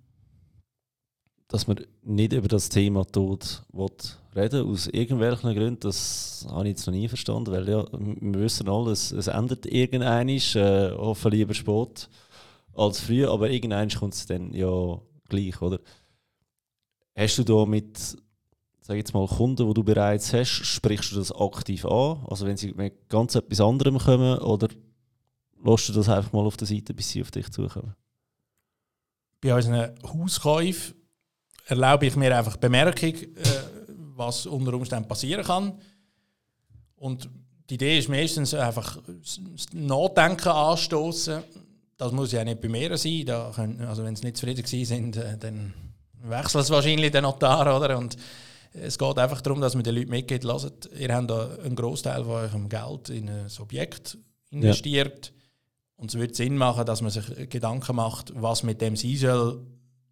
dass man nicht über das Thema Tod reden aus irgendwelchen Gründen. Das habe ich jetzt noch nie verstanden, weil ja, wir wissen alle, es, es endet irgendwann, äh, hoffen lieber spät als früh, aber irgendwann kommt es dann ja gleich, oder? Hast du da mit sag jetzt mal, Kunden, die du bereits hast, sprichst du das aktiv an? Also wenn sie mit ganz etwas anderem kommen oder lässt du das einfach mal auf der Seite, bis sie auf dich zukommen? Bei unseren Hauskäufen erlaube ich mir einfach Bemerkung, äh, was unter Umständen passieren kann. Und die Idee ist meistens einfach das Nachdenken anstoßen. Das muss ja nicht bei mir sein. Da können, also wenn sie nicht zufrieden sind, äh, dann wechselt es wahrscheinlich den Notar, oder? Und es geht einfach darum, dass man den Leuten mitgeht, lasst, ihr habt einen Großteil von eurem Geld in ein Objekt investiert. Ja. Und es würde Sinn machen, dass man sich Gedanken macht, was mit dem sein soll.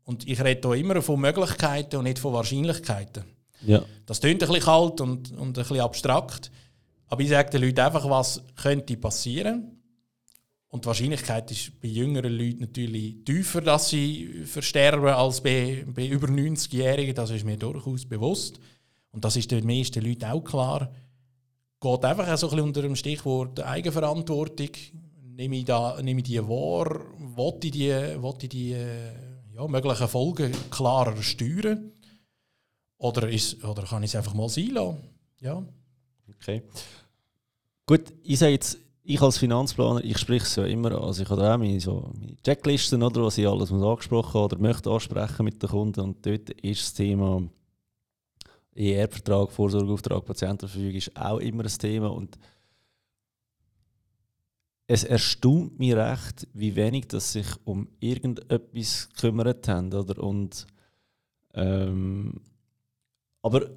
Und ich rede hier immer von Möglichkeiten und nicht von Wahrscheinlichkeiten. Ja. Das klingt ein bisschen kalt und, und ein bisschen abstrakt. Aber ich sage den Leuten einfach, was könnte passieren. Und die Wahrscheinlichkeit ist bei jüngeren Leuten natürlich tiefer, dass sie versterben, als bei, bei über 90-Jährigen. Das ist mir durchaus bewusst. Und das ist den meisten Leuten auch klar. Geht einfach so ein bisschen unter dem Stichwort Eigenverantwortung. Nehme ich, da, nehme ich die wahr? Wollte ich die, ich die ja, möglichen Folgen klarer steuern? Oder, ist, oder kann ich es einfach mal sein lassen? Ja. Okay. Gut, ich sage jetzt, ich als Finanzplaner, ich spreche es ja immer an. Also ich habe auch meine, so, meine Checklisten, oder, was ich alles muss angesprochen oder möchte ansprechen mit den Kunden. Und dort ist das Thema ER-Vertrag, Vorsorgeauftrag, Patientenverfügung ist auch immer ein Thema. Und es erstaunt mich recht, wie wenig dass sich um irgendetwas gekümmert haben. Oder? Und, ähm, aber,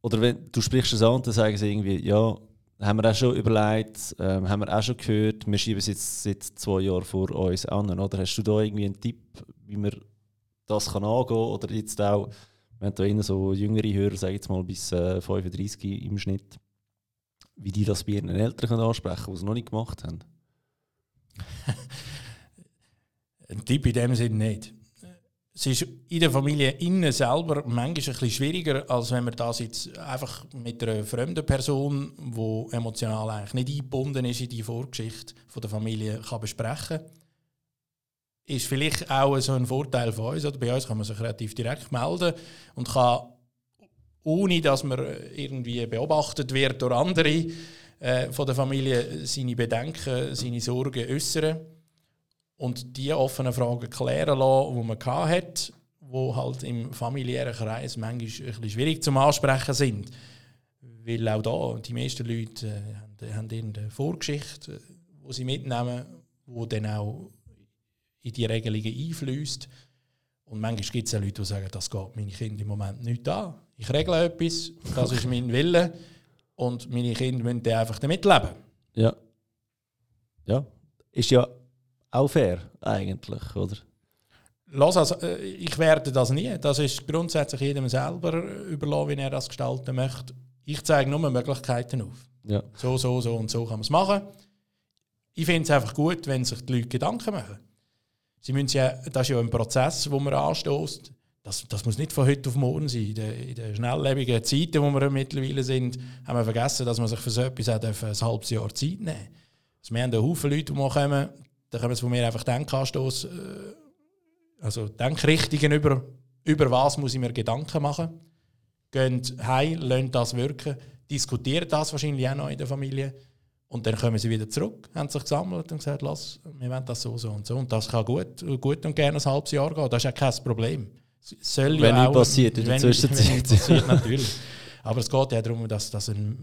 oder wenn du sprichst es an, dann sagen sie irgendwie, ja, haben wir auch schon überlegt, ähm, haben wir auch schon gehört, wir schieben es jetzt seit zwei Jahren vor uns an. Oder hast du da irgendwie einen Tipp, wie man das kann angehen? Oder jetzt auch, wenn da innen so jüngere Hörer, sage jetzt mal bis äh, 35 im Schnitt, wie die das bei ihren Eltern ansprechen können, die es noch nicht gemacht haben? ein Tipp in dem Sinne nicht es ist in der Familie innen selber manchmal ein schwieriger, als wenn man das jetzt einfach mit einer fremden Person, die emotional eigentlich nicht eingebunden ist in die Vorgeschichte von der Familie, kann besprechen Ist vielleicht auch so ein Vorteil von uns. Oder bei uns kann man sich relativ direkt melden und kann, ohne dass man irgendwie beobachtet wird durch andere äh, von der Familie, seine Bedenken, seine Sorgen äußern und die offenen Fragen klären lassen, die man hat, die halt im familiären Kreis manchmal ein schwierig zum Ansprechen sind. Weil auch da die meisten Leute äh, haben eine Vorgeschichte, die sie mitnehmen, die dann auch in die Regelungen einfließt. Und manchmal gibt es auch Leute, die sagen, das geht meine Kinder im Moment nicht an. Ich regle etwas, das ist mein Wille und meine Kinder müssen einfach damit leben. Ja. Ja. Ist ja auch fair, eigentlich, oder? Lass also, äh, ich werde das nie. Das ist grundsätzlich jedem selber überlassen, wie er das gestalten möchte. Ich zeige nur Möglichkeiten auf. Ja. So, so, so und so kann man es machen. Ich finde es einfach gut, wenn sich die Leute Gedanken machen. Sie müssen ja, das ist ja ein Prozess, wo man anstößt. Das, das muss nicht von heute auf morgen sein. In den, in den schnelllebigen Zeiten, wo wir mittlerweile sind, haben wir vergessen, dass man sich für so etwas auch ein halbes Jahr Zeit nehmen darf Also wir haben einen Haufen Leute, die kommen, da können sie von mir einfach Denkanstoß, äh, also Denkrichtungen über, über was muss ich mir Gedanken machen. Gehen heim, lassen das wirken, diskutieren das wahrscheinlich auch noch in der Familie und dann kommen sie wieder zurück, haben sich gesammelt und gesagt, lass, wir wollen das so, so und so. Und das kann gut, gut und gerne ein halbes Jahr gehen, das ist ja kein Problem. Soll wenn ja auch, passiert in der Zwischenzeit. passiert, natürlich. Aber es geht ja darum, dass das ein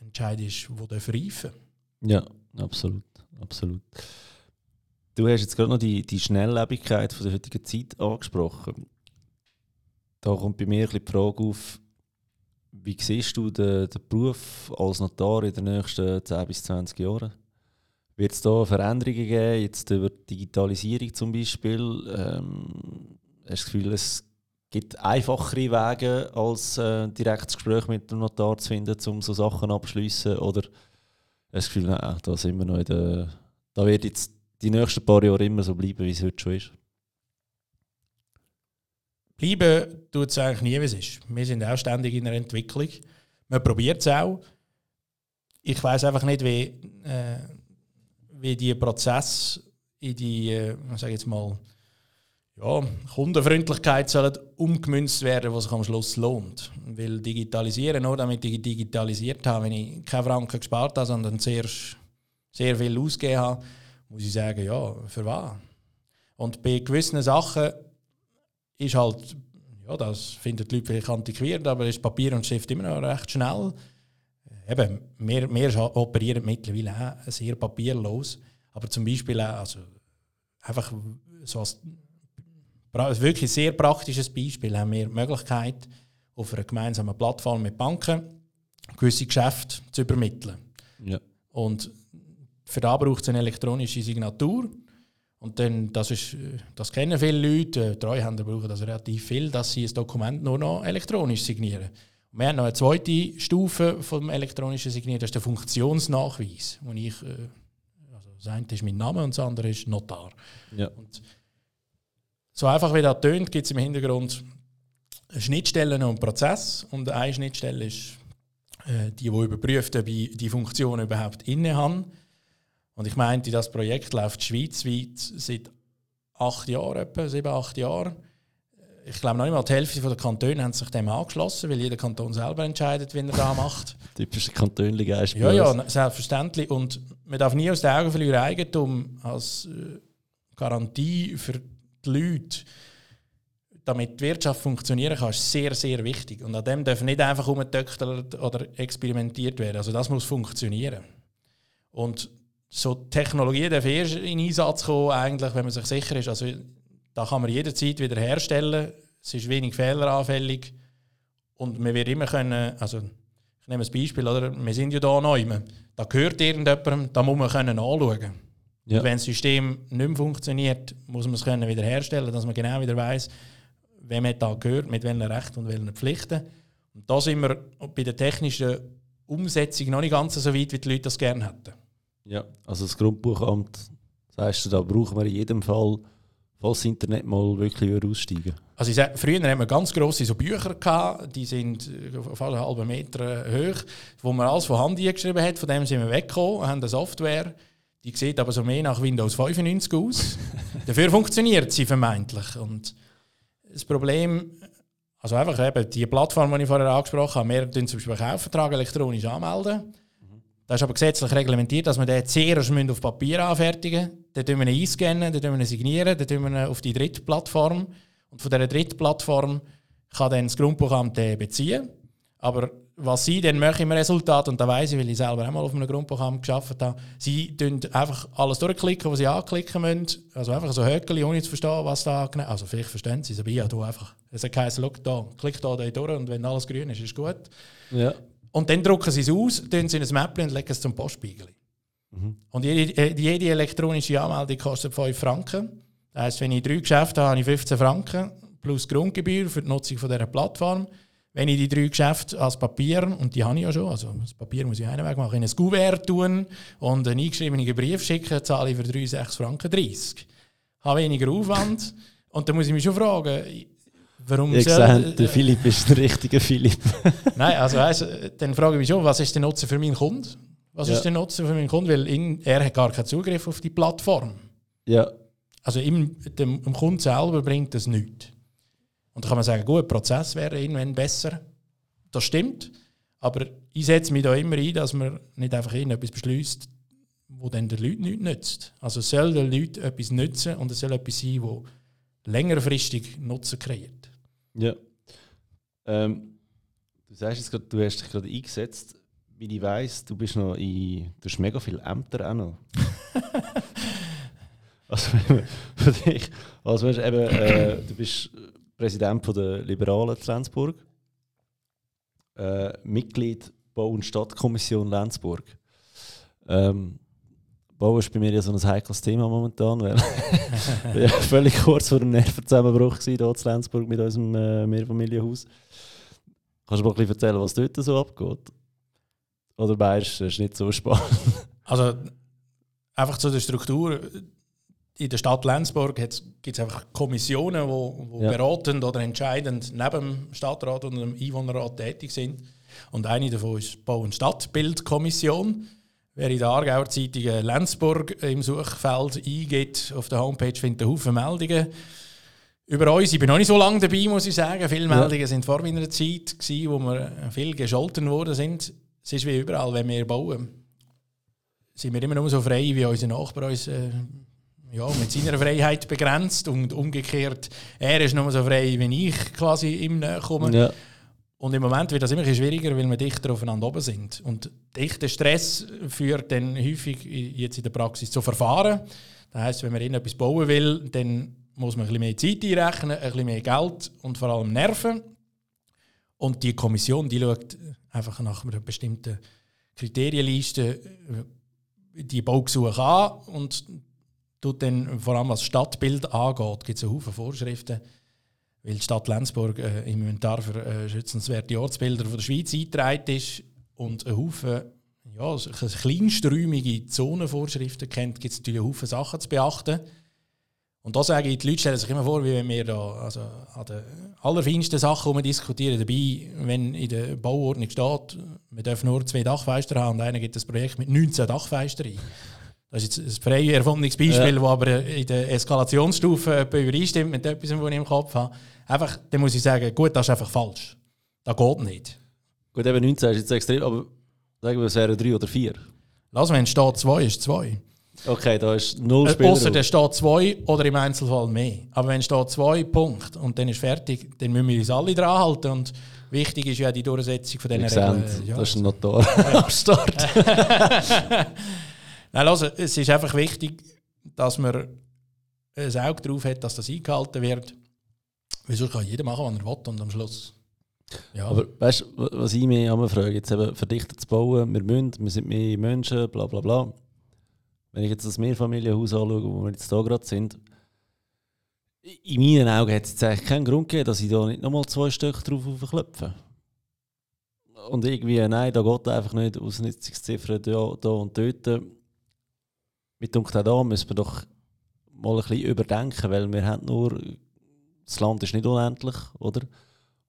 Entscheid ist, der reifen Ja, absolut. absolut. Du hast jetzt gerade noch die, die Schnelllebigkeit von der heutigen Zeit angesprochen. Da kommt bei mir die Frage auf, wie siehst du den, den Beruf als Notar in den nächsten 10 bis 20 Jahren? Wird es da Veränderungen geben, jetzt über Digitalisierung zum Beispiel? Ähm, hast du das Gefühl, es gibt einfachere Wege, als äh, direktes Gespräch mit dem Notar zu finden, um so Sachen abzuschließen? Oder hast du das Gefühl, nein, da sind wir noch in der. Da wird jetzt die nächsten paar Jahre immer so bleiben, wie es heute schon ist? Bleiben tut es eigentlich nie, wie es ist. Wir sind auch ständig in einer Entwicklung. Man probiert es auch. Ich weiß einfach nicht, wie, äh, wie die Prozesse in die, äh, sage jetzt mal, ja, Kundenfreundlichkeit sollen umgemünzt werden, was sich am Schluss lohnt. Weil digitalisieren, nur damit ich digitalisiert habe, wenn ich keine Franken gespart habe, sondern sehr, sehr viel ausgegeben habe, muss ich sagen, ja, für was? Und bei gewissen Sachen ist halt, ja, das finden die Leute vielleicht antiquiert, aber ist Papier und Schrift immer noch recht schnell. Eben, wir, wir operieren mittlerweile auch sehr papierlos, aber zum Beispiel auch, also einfach so als wirklich sehr praktisches Beispiel haben wir die Möglichkeit, auf einer gemeinsamen Plattform mit Banken gewisse Geschäfte zu übermitteln. Ja. Und für das braucht es eine elektronische Signatur. Und dann, das, ist, das kennen viele Leute, Treuhänder brauchen das relativ viel, dass sie ein Dokument nur noch elektronisch signieren. Und wir haben noch eine zweite Stufe vom elektronischen Signieren, das ist der Funktionsnachweis. Wo ich, äh, also das eine ist mein Name und das andere ist Notar. Ja. Und so einfach wie das tönt, gibt es im Hintergrund Schnittstellen und Prozess. Und eine Schnittstelle ist äh, die, die überprüft, ob ich die Funktion überhaupt inne habe. Und ich meinte, das Projekt läuft schweizweit seit acht Jahren, etwa sieben, acht Jahren. Ich glaube, noch einmal die Hälfte der Kantone haben sich dem angeschlossen, weil jeder Kanton selber entscheidet, wie er das macht. Typische Kantonligeist. Ja, ja, selbstverständlich. Und man darf nie aus den Augen verlieren, Eigentum als äh, Garantie für die Leute, damit die Wirtschaft funktionieren kann, ist sehr, sehr wichtig. Und an dem darf nicht einfach umgetöckelt oder experimentiert werden. Also das muss funktionieren. Und so Technologie darf erst in Einsatz kommen, eigentlich, wenn man sich sicher ist. Also da kann man jederzeit wieder herstellen. Es ist wenig fehleranfällig. Und man wird immer können, also ich nehme ein Beispiel, oder? wir sind ja da neu. Da gehört irgendjemandem, da muss man können anschauen. Ja. Wenn das System nicht mehr funktioniert, muss man es können wieder herstellen, dass man genau wieder weiß, wem man da gehört, mit welchen Rechten und welchen Pflichten. Und da sind wir bei der technischen Umsetzung noch nicht ganz so weit, wie die Leute das gerne hätten. Ja, also das Grundbuchamt, sagst du, da brauchen wir in jedem Fall, falls das Internet mal wirklich aussteigen Also ich sage, früher hatten wir ganz grosse so Bücher, gehabt, die sind auf alle halben Meter hoch, wo man alles von Hand geschrieben hat, von dem sind wir weggekommen, haben eine Software, die sieht aber so mehr nach Windows 95 aus. Dafür funktioniert sie vermeintlich. Und das Problem, also einfach eben die Plattform, die ich vorher angesprochen habe, wir tun zum Beispiel einen Kaufvertrag elektronisch anmelden. Das ist aber gesetzlich reglementiert, dass wir den zuerst auf Papier anfertigen müssen. Dann wir ihn einscannen, dann wir signieren, dann wir auf die dritte Plattform. Und von dieser dritten Plattform kann dann das Grundbuchamt beziehen. Aber was sie dann machen im Resultat, und da weiß ich, weil ich selber auch mal auf einem Grundbuchamt gearbeitet habe, sie tun einfach alles durchklicken, was sie anklicken müssen. Also einfach so Höckeli, ohne zu verstehen, was da genau Also vielleicht verstehen sie es, aber ich habe einfach, es hat geheißen, da, klick da, da durch und wenn alles grün ist, ist gut. Ja. Und dann drucken sie es aus, tun sie in ein Mäppchen und legen es zum Postspiegel. Mhm. Und jede, äh, jede, elektronische Anmeldung kostet 5 Franken. Das heisst, wenn ich drei Geschäfte habe, habe ich 15 Franken plus Grundgebühr für die Nutzung von dieser Plattform. Wenn ich die drei Geschäfte als Papier, und die habe ich ja schon, also das Papier muss ich einen Weg machen, in ein Kuvert tun und einen eingeschriebenen Brief schicken, zahle ich für 3, 6 Franken 30. Habe weniger Aufwand. Und dann muss ich mich schon fragen, warum Ihr seht, der Philipp ist der richtige Philipp. Nein, also weißt, dann frage ich mich schon, was ist der Nutzen für meinen Kunden? Was Ja. ist der Nutzen für meinen Kunden? Weil ihn, er hat gar keinen Zugriff auf die Plattform. Ja, Also ihm, dem, dem Kunden selber bringt das nichts. Und da kann man sagen, gut, der Prozess wäre irgendwann besser. Das stimmt. Aber ich setze mich da immer ein, dass man nicht einfach irgendetwas beschließt, wo dann den Leuten nichts nützt. Also es soll den Leuten etwas nützen und es soll etwas sein, das längerfristig Nutzen kreiert. Ja. Ähm, du sagst jetzt gerade, du hast dich gerade eingesetzt. Wie ich weiss, du bist noch in. Du hast mega viele Ämter auch noch. also für dich. Also weißt, eben, äh, du bist Präsident von der Liberalen in Lenzburg. Äh, Mitglied Bau- und Stadtkommission Lenzburg. Ähm, Bau ist bei mir ja so ein heikles Thema momentan, weil ja, völlig kurz vor dem Nervenzusammenbruch war hier in Lenzburg mit unserem äh, Mehrfamilienhaus. Kannst du mal ein bisschen erzählen, was dort so abgeht? Oder meinst du, das ist nicht so spannend? Also einfach zu der Struktur. In der Stadt Lenzburg gibt es einfach Kommissionen, die wo, wo Ja. beratend oder entscheidend neben dem Stadtrat und dem Einwohnerrat tätig sind. Und eine davon ist die Bau- und Stadtbildkommission. Wer in der Aargauer Zeitung äh, Lenzburg im Suchfeld eingeht, auf der Homepage findet einen Haufen Meldungen über uns. Ich bin noch nicht so lange dabei, muss ich sagen. Viele Ja. Meldungen sind vor meiner Zeit, gewesen, wo wir äh, viel gescholten worden sind. Es ist wie überall, wenn wir bauen sind wir immer nur so frei, wie unser Nachbar uns äh, ja, mit seiner Freiheit begrenzt und umgekehrt, er ist nur so frei, wie ich quasi ihm näher komme. Ja. Und im Moment wird das immer schwieriger, weil wir dichter aufeinander oben sind. Und dichter Stress führt dann häufig jetzt in der Praxis zu Verfahren. Das heisst, wenn man irgendetwas bauen will, dann muss man ein bisschen mehr Zeit einrechnen, ein bisschen mehr Geld und vor allem Nerven. Und die Kommission, die schaut einfach nach einer bestimmten Kriterienliste äh, die Baugesuche an und tut dann vor allem was das Stadtbild angeht, gibt es einen Haufen Vorschriften, weil die Stadt Lenzburg äh, im Inventar für äh, schützenswerte Ortsbilder von der Schweiz eingetragen ist und einen Haufen ja, kleinsträumige Zonenvorschriften kennt, gibt es natürlich einen Haufen Sachen zu beachten. Und da sage ich, die Leute stellen sich immer vor, wie wenn wir da also an den allerfeinsten Sachen die wir diskutieren. Dabei, wenn in der Bauordnung steht, wir dürfen nur zwei Dachfenster haben und einer gibt das Projekt mit 19 Dachfenstern ein. Das ist jetzt ein frei erfundenes Beispiel, das aber in der Eskalationsstufe übereinstimmt mit etwas, was ich im Kopf habe. Einfach, dann muss ich sagen, gut, das ist einfach falsch. Das geht nicht. Gut, eben 19 ist jetzt extrem, aber sagen wir, es wären drei oder vier. Lass, wenn steht 2 ist 2. Okay, da ist null Äh, Spielraum. Außer der steht 2 oder im Einzelfall mehr. Aber wenn steht 2, Punkt, und dann ist fertig, dann müssen wir uns alle dran halten. Und wichtig ist ja die Durchsetzung von diesen Regeln. Ja. das ist ein Notar am Start. Nein, also, es ist einfach wichtig, dass man ein Auge darauf hat, dass das eingehalten wird. Sonst kann jeder machen, was er will und am Schluss. Ja, Aber weißt du, was ich mich immer frage, jetzt eben verdichtet zu bauen, wir müssen, wir sind mehr Menschen, bla bla bla. Wenn ich jetzt das Mehrfamilienhaus anschaue, wo wir jetzt hier gerade sind, in meinen Augen hat es eigentlich keinen Grund gegeben, dass ich da nicht nochmal zwei Stück drauf aufklopfe. Und irgendwie, nein, da geht einfach nicht Ausnutzungsziffern da, da und dort. Mit denkt auch da müssen wir doch mal ein bisschen überdenken, weil wir haben nur, das Land ist nicht unendlich, oder?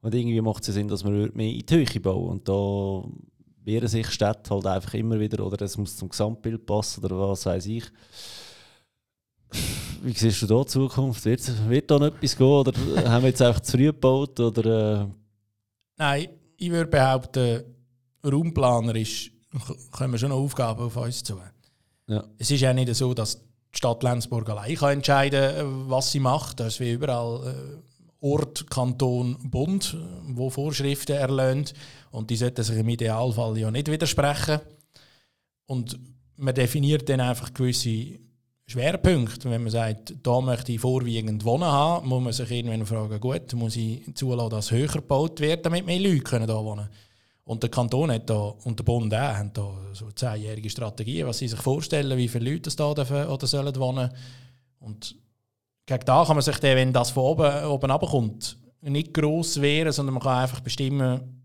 Und irgendwie macht es Sinn, dass man mehr in die Höhe bauen Und da wehren sich Städte halt einfach immer wieder, oder es muss zum Gesamtbild passen, oder was weiß ich. Wie siehst du da die Zukunft? Wird, wird da noch etwas gehen, oder haben wir jetzt einfach zu früh gebaut? Oder, äh, Nein, ich würde behaupten, raumplanerisch kommen schon noch Aufgaben auf uns zu. Ja. Es ist ja nicht so, dass die Stadt Lenzburg allein kann entscheiden kann, was sie macht. Das ist wie überall äh, Ort, Kanton, Bund, äh, wo Vorschriften erlöhnt. Und die sollten sich im Idealfall ja nicht widersprechen. Und man definiert dann einfach gewisse Schwerpunkte. Wenn man sagt, da möchte ich vorwiegend wohnen haben, muss man sich irgendwann fragen, gut, muss ich zulassen, dass höher gebaut wird, damit mehr Leute da wohnen können. Und der Kanton hat da, und der Bund auch, haben da so zehnjährige Strategien, was sie sich vorstellen, wie viele Leute es da dürfen oder sollen wohnen. Und gegen da kann man sich dann, wenn das von oben, oben runterkommt, nicht gross wehren, sondern man kann einfach bestimmen,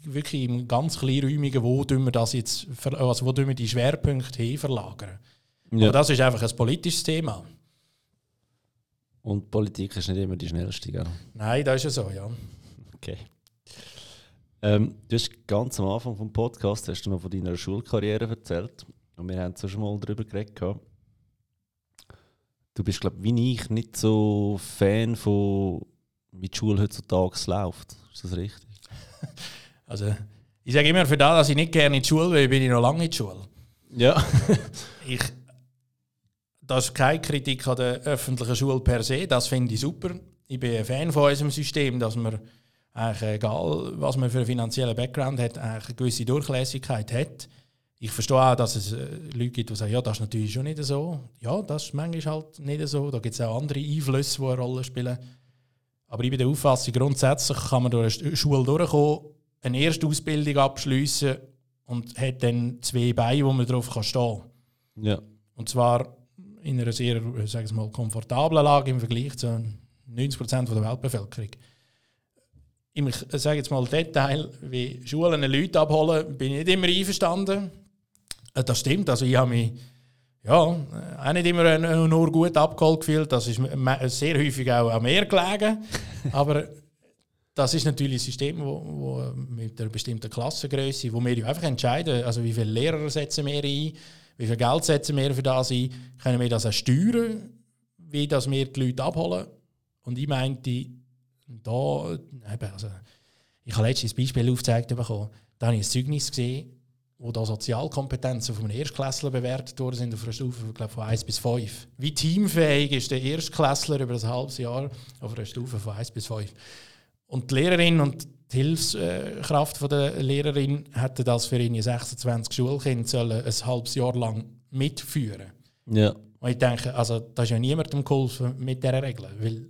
wirklich im ganz kleinräumigen, wo wir das jetzt, also wo wir die Schwerpunkte hin verlagern. ja. Aber das ist einfach ein politisches Thema. Und Politik ist nicht immer die schnellste, gell? Nein, das ist ja so, ja. Okay. Ähm, du hast ganz am Anfang vom Podcast hast du noch von deiner Schulkarriere erzählt. Und wir haben es schon mal darüber geredet. gehabt. Du bist, glaube ich, wie ich, nicht so Fan von, wie die Schule heutzutage läuft. Ist das richtig? Also, ich sage immer, für das, dass ich nicht gerne in die Schule will, bin ich noch lange in die Schule. Ja. Ich, das ist keine Kritik an der öffentlichen Schule per se, das finde ich super. Ich bin ein Fan von unserem System, dass man eigentlich egal, was man für einen finanziellen Background hat, eigentlich eine gewisse Durchlässigkeit hat. Ich verstehe auch, dass es äh, Leute gibt, die sagen, ja, das ist natürlich schon nicht so. Ja, das ist manchmal halt nicht so. Da gibt es auch andere Einflüsse, die eine Rolle spielen. Aber ich bin der Auffassung, grundsätzlich kann man durch eine Schule durchkommen, eine erste Ausbildung abschließen und hat dann zwei Beine, wo man drauf kann stehen kann. ja. Und zwar in einer sehr, sagen wir mal, komfortablen Lage im Vergleich zu 90% der Weltbevölkerung. Ich sage jetzt mal Detail, wie Schulen Leute abholen, bin ich nicht immer einverstanden. Äh, Das stimmt, also ich habe mich ja, auch nicht immer äh, nur gut abgeholt gefühlt. Das ist sehr häufig auch an mir gelegen. Aber das ist natürlich ein System, wo, wo mit einer bestimmten Klassengröße, wo wir ja einfach entscheiden, also wie viele Lehrer setzen wir ein, wie viel Geld setzen wir für das ein, können wir das auch steuern, wie das wir die Leute abholen. Und ich meinte, da, eben, also, ich habe letztens ein Beispiel aufgezeigt bekommen, da habe ich ein Zeugnis gesehen, wo da Sozialkompetenzen von einem Erstklässler bewertet worden sind auf einer Stufe glaube, von 1 bis 5. Wie teamfähig ist der Erstklässler über ein halbes Jahr auf einer Stufe von 1 bis 5? Und die Lehrerin und die Hilfskraft von der Lehrerin hätten das für ihre 26 Schulkinder sollen ein halbes Jahr lang mitführen. Ja. Und ich denke, also, da ist ja niemandem geholfen mit dieser Regel. Weil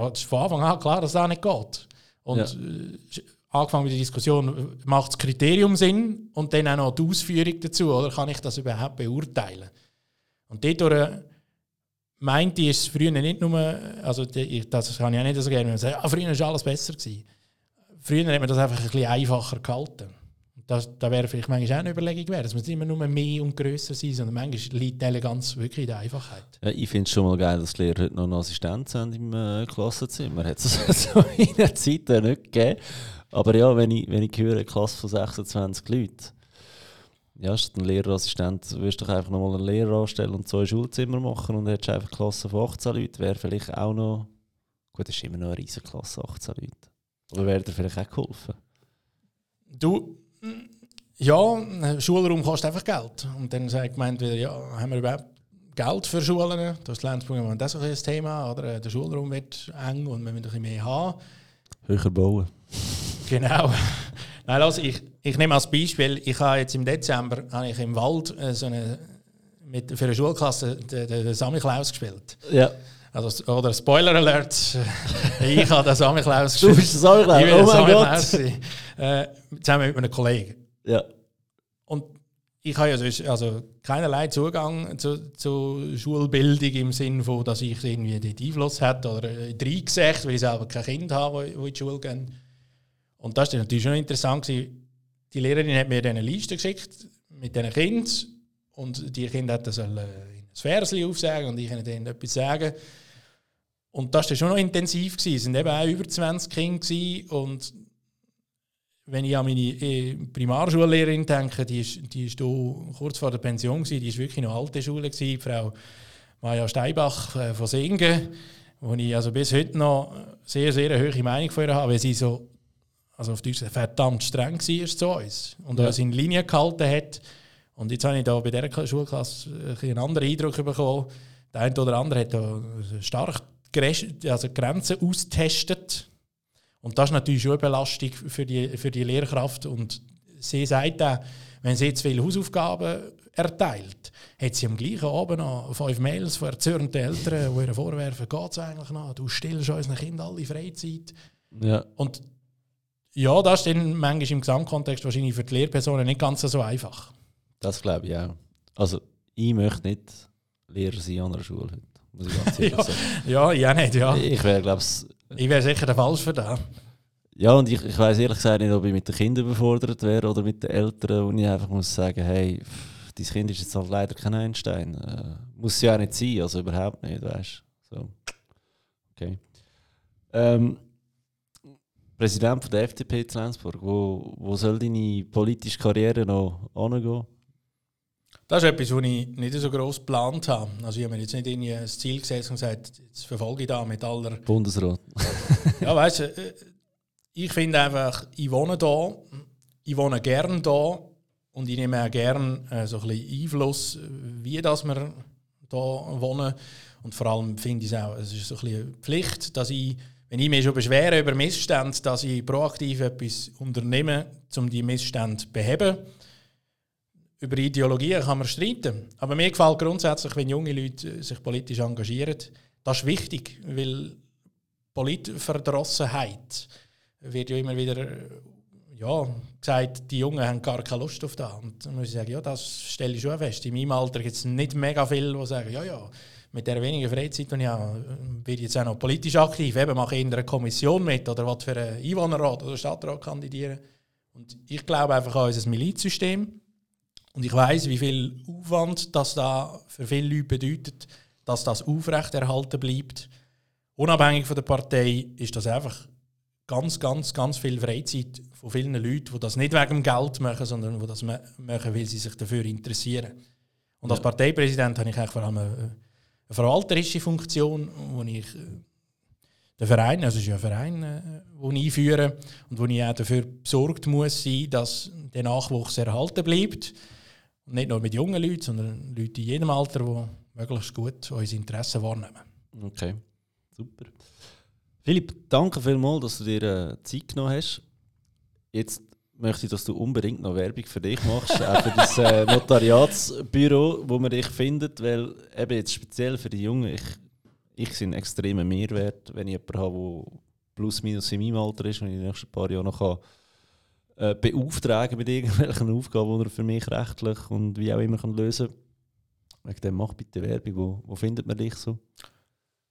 da ist von Anfang an klar, dass das nicht geht. Und Ja. äh, angefangen mit der Diskussion, macht das Kriterium Sinn und dann auch noch die Ausführung dazu, oder kann ich das überhaupt beurteilen? Und dadurch meinte ich, es früher nicht nur, also das kann ich auch nicht so gerne, wenn man sagt, früher war alles besser. Gewesen. Früher hat man das einfach ein bisschen einfacher gehalten. Das, da wäre vielleicht manchmal auch eine Überlegung gewesen, dass man immer nur mehr und grösser sein, sondern manchmal liegt die Eleganz wirklich in der Einfachheit. Ja, ich finde es schon mal geil, dass die Lehrer heute noch eine Assistenz haben im äh, Klassenzimmer. Hat es so in der Zeit nicht gegeben. Aber ja, wenn ich, wenn ich höre, eine Klasse von 26 Leuten, ja, statt ein Lehrerassistent würdest du doch einfach nochmal einen Lehrer anstellen und zwei Schulzimmer machen und hättest einfach eine Klasse von 18 Leuten. Wäre vielleicht auch noch. Gut, das ist immer noch eine riesige Klasse, 18 Leute. Aber wäre dir vielleicht auch geholfen? Du, ja, Schulraum kostet einfach Geld. Und dann sagt Gemeinde wieder, ja, haben wir überhaupt Geld für Schulen? Das ist das Lernprogramm das ist ein Thema. Oder? Der Schulraum wird eng und wir müssen ein bisschen mehr haben. Höher bauen. Genau. Nein, also ich, ich nehme als Beispiel, ich habe jetzt im Dezember habe ich im Wald äh, so eine, mit, für eine Schulklasse den, den, den Samichlaus gespielt. Ja. Also, oder Spoiler Alert, ich habe den Samichlaus Du gespielt. bist das auch Ich bin Oh der mein Samichlaus äh, zusammen mit einem Kollegen. Ja. Und ich habe ja sonst, also keinerlei Zugang zu, zu Schulbildung im Sinne von, dass ich irgendwie dort Einfluss hätte oder reingesehen, weil ich selber kein Kind habe, die in die Schule gehen. Und das war natürlich schon interessant. Gewesen. Die Lehrerin hat mir dann eine Liste geschickt mit diesen Kindern und die Kinder hätten sollen ein Versli aufsagen und ich ihnen dann etwas sagen. Und das war schon noch intensiv. Gewesen. Es waren eben auch über 20 Kinder gewesen und wenn ich an meine äh, Primarschullehrerin denke, die ist, die ist kurz vor der Pension, gewesen, die ist wirklich noch alte Schule, gewesen, Frau Maja Steibach äh, von Singen, wo ich also bis heute noch sehr, sehr eine hohe Meinung von ihr habe, weil sie so, also auf Deutsch verdammt streng war zu uns und Ja. uns in Linie gehalten hat. Und jetzt habe ich da bei dieser Schulklasse einen anderen Eindruck bekommen. Der eine oder andere hat da stark also Grenzen austestet. Und das ist natürlich schon eine Belastung für die, für die Lehrkraft. Und sie sagt auch, wenn sie zu viele Hausaufgaben erteilt, hat sie am gleichen Abend noch fünf Mails von erzürnten Eltern, die ihr vorwerfen, geht es eigentlich noch? Du stillst unseren Kindern alle Freizeit. Ja. Und ja, das ist dann manchmal im Gesamtkontext wahrscheinlich für die Lehrpersonen nicht ganz so einfach. Das glaube ich auch. Also, ich möchte nicht Lehrer sein an einer Schule heute. Muss ich ganz ehrlich Ja. sagen. Ja, ja nicht, ja. Ich wäre, glaube ich, wäre sicher der Falsch für das. ja, und ich, ich weiß ehrlich gesagt nicht, ob ich mit den Kindern überfordert wäre oder mit den Eltern, und ich einfach muss sagen, hey, pff, dein Kind ist jetzt halt leider kein Einstein. Äh, muss ja auch nicht sein, also überhaupt nicht, weißt du. So. Okay. Ähm, Präsident von der FDP in Lenzburg. Wo, wo soll deine politische Karriere noch angehen? Das ist etwas, was ich nicht so gross geplant habe. Also ich habe mir jetzt nicht irgendwie ein Ziel gesetzt und gesagt, jetzt verfolge ich da mit aller... Bundesrat. ja, weißt du, äh, ich finde einfach, ich wohne da, ich wohne gern da und ich nehme auch gern äh, so ein bisschen Einfluss, wie das wir da wohnen. Und vor allem finde ich es auch, es ist so ein bisschen eine Pflicht, dass ich, wenn ich mich schon beschwere über Missstände, dass ich proaktiv etwas unternehme, um die Missstände zu beheben. Über Ideologien kann man streiten. Aber mir gefällt grundsätzlich, wenn junge Leute sich politisch engagieren. Das ist wichtig, weil Politverdrossenheit wird ja immer wieder ja, gesagt, die Jungen haben gar keine Lust auf das. Und dann muss ich sagen, ja, das stelle ich schon fest. In meinem Alter gibt es nicht mega viele, die sagen, ja, ja, mit der wenigen Freizeit, die ich habe, bin ich jetzt auch noch politisch aktiv. Eben mache ich in einer Kommission mit oder was für einen Einwohnerrat oder Stadtrat kandidieren. Und ich glaube einfach an unser Milizsystem. Und ich weiß, wie viel Aufwand das da für viele Leute bedeutet, dass das aufrechterhalten bleibt. Unabhängig von der Partei ist das einfach ganz, ganz, ganz viel Freizeit von vielen Leuten, die das nicht wegen dem Geld machen, sondern die das machen, weil sie sich dafür interessieren. Und als Parteipräsident habe ich eigentlich vor allem eine, eine verwalterische Funktion, wo ich äh, den Verein, also es ist ja ein Verein, äh, den ich einführe und wo ich auch dafür besorgt muss sein, dass der Nachwuchs erhalten bleibt. Und nicht nur mit jungen Leuten, sondern Leute in jedem Alter, die möglichst gut unsere Interessen wahrnehmen. Okay, super. Philipp, danke vielmals, dass du dir äh, Zeit genommen hast. Jetzt möchte ich, dass du unbedingt noch Werbung für dich machst, auch für das äh, Notariatsbüro, wo man dich findet, weil eben jetzt speziell für die Jungen, ich, ich einen extremen Mehrwert, wenn ich jemanden habe, der plus minus in meinem Alter ist und in den nächsten paar Jahren noch kann, äh, beauftragen mit irgendwelchen Aufgaben, die er für mich rechtlich und wie auch immer kann lösen kann. Wegen dem mach bitte Werbung. Wo, wo findet man dich so?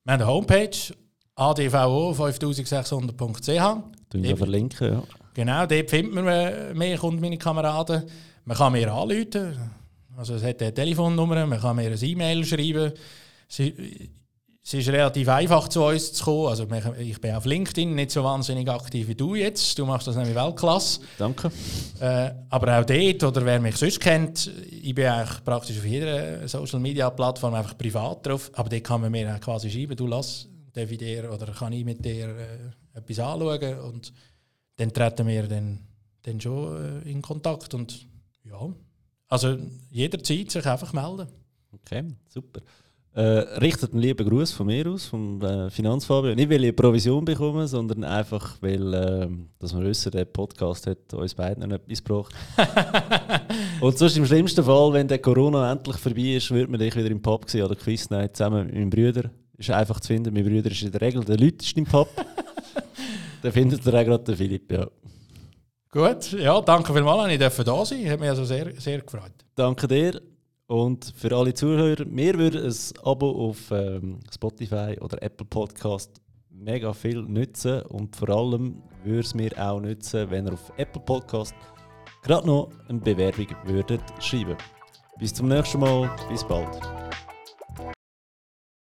Wir haben eine Homepage advo5600.ch. Du wir verlinken, ja. Genau, dort findet man mich und meine Kameraden. Man kann mir anrufen. Also es hat eine Telefonnummer, man kann mir eine E-Mail schreiben. Es ist relativ einfach zu uns zu kommen. Also ich bin auf LinkedIn nicht so wahnsinnig aktiv wie du jetzt. Du machst das nämlich Weltklasse. Danke. Äh, aber auch dort, oder wer mich sonst kennt, ich bin eigentlich praktisch auf jeder Social Media Plattform einfach privat drauf. Aber dort kann man mir quasi schreiben, du lass, darf ich dir oder kann ich mit dir äh, etwas anschauen. Und dann treten wir dann, dann schon äh, in Kontakt. Und ja, also jederzeit sich einfach melden. Okay, super. Äh, richtet einen lieben Gruß von mir aus, vom äh, Finanzfabio. Nicht, weil ich eine Provision bekomme, sondern einfach, weil äh, dass wir wissen, der Podcast hat uns beiden noch etwas gebracht. Und sonst im schlimmsten Fall, wenn der Corona endlich vorbei ist, wird man dich wieder im Pub sehen oder Quiz Night zusammen mit meinem Bruder. Ist einfach zu finden. Mein Bruder ist in der Regel der Leuteste im Pub. Dann findet ihr auch gerade den Philipp, ja. Gut, ja, danke vielmals, ich durfte da sein. Hat mich also sehr, sehr gefreut. Danke dir. Und für alle Zuhörer, mir würde ein Abo auf ähm, Spotify oder Apple Podcast mega viel nützen und vor allem würde es mir auch nützen, wenn ihr auf Apple Podcast gerade noch eine Bewerbung würdet schreiben. Bis zum nächsten Mal, bis bald.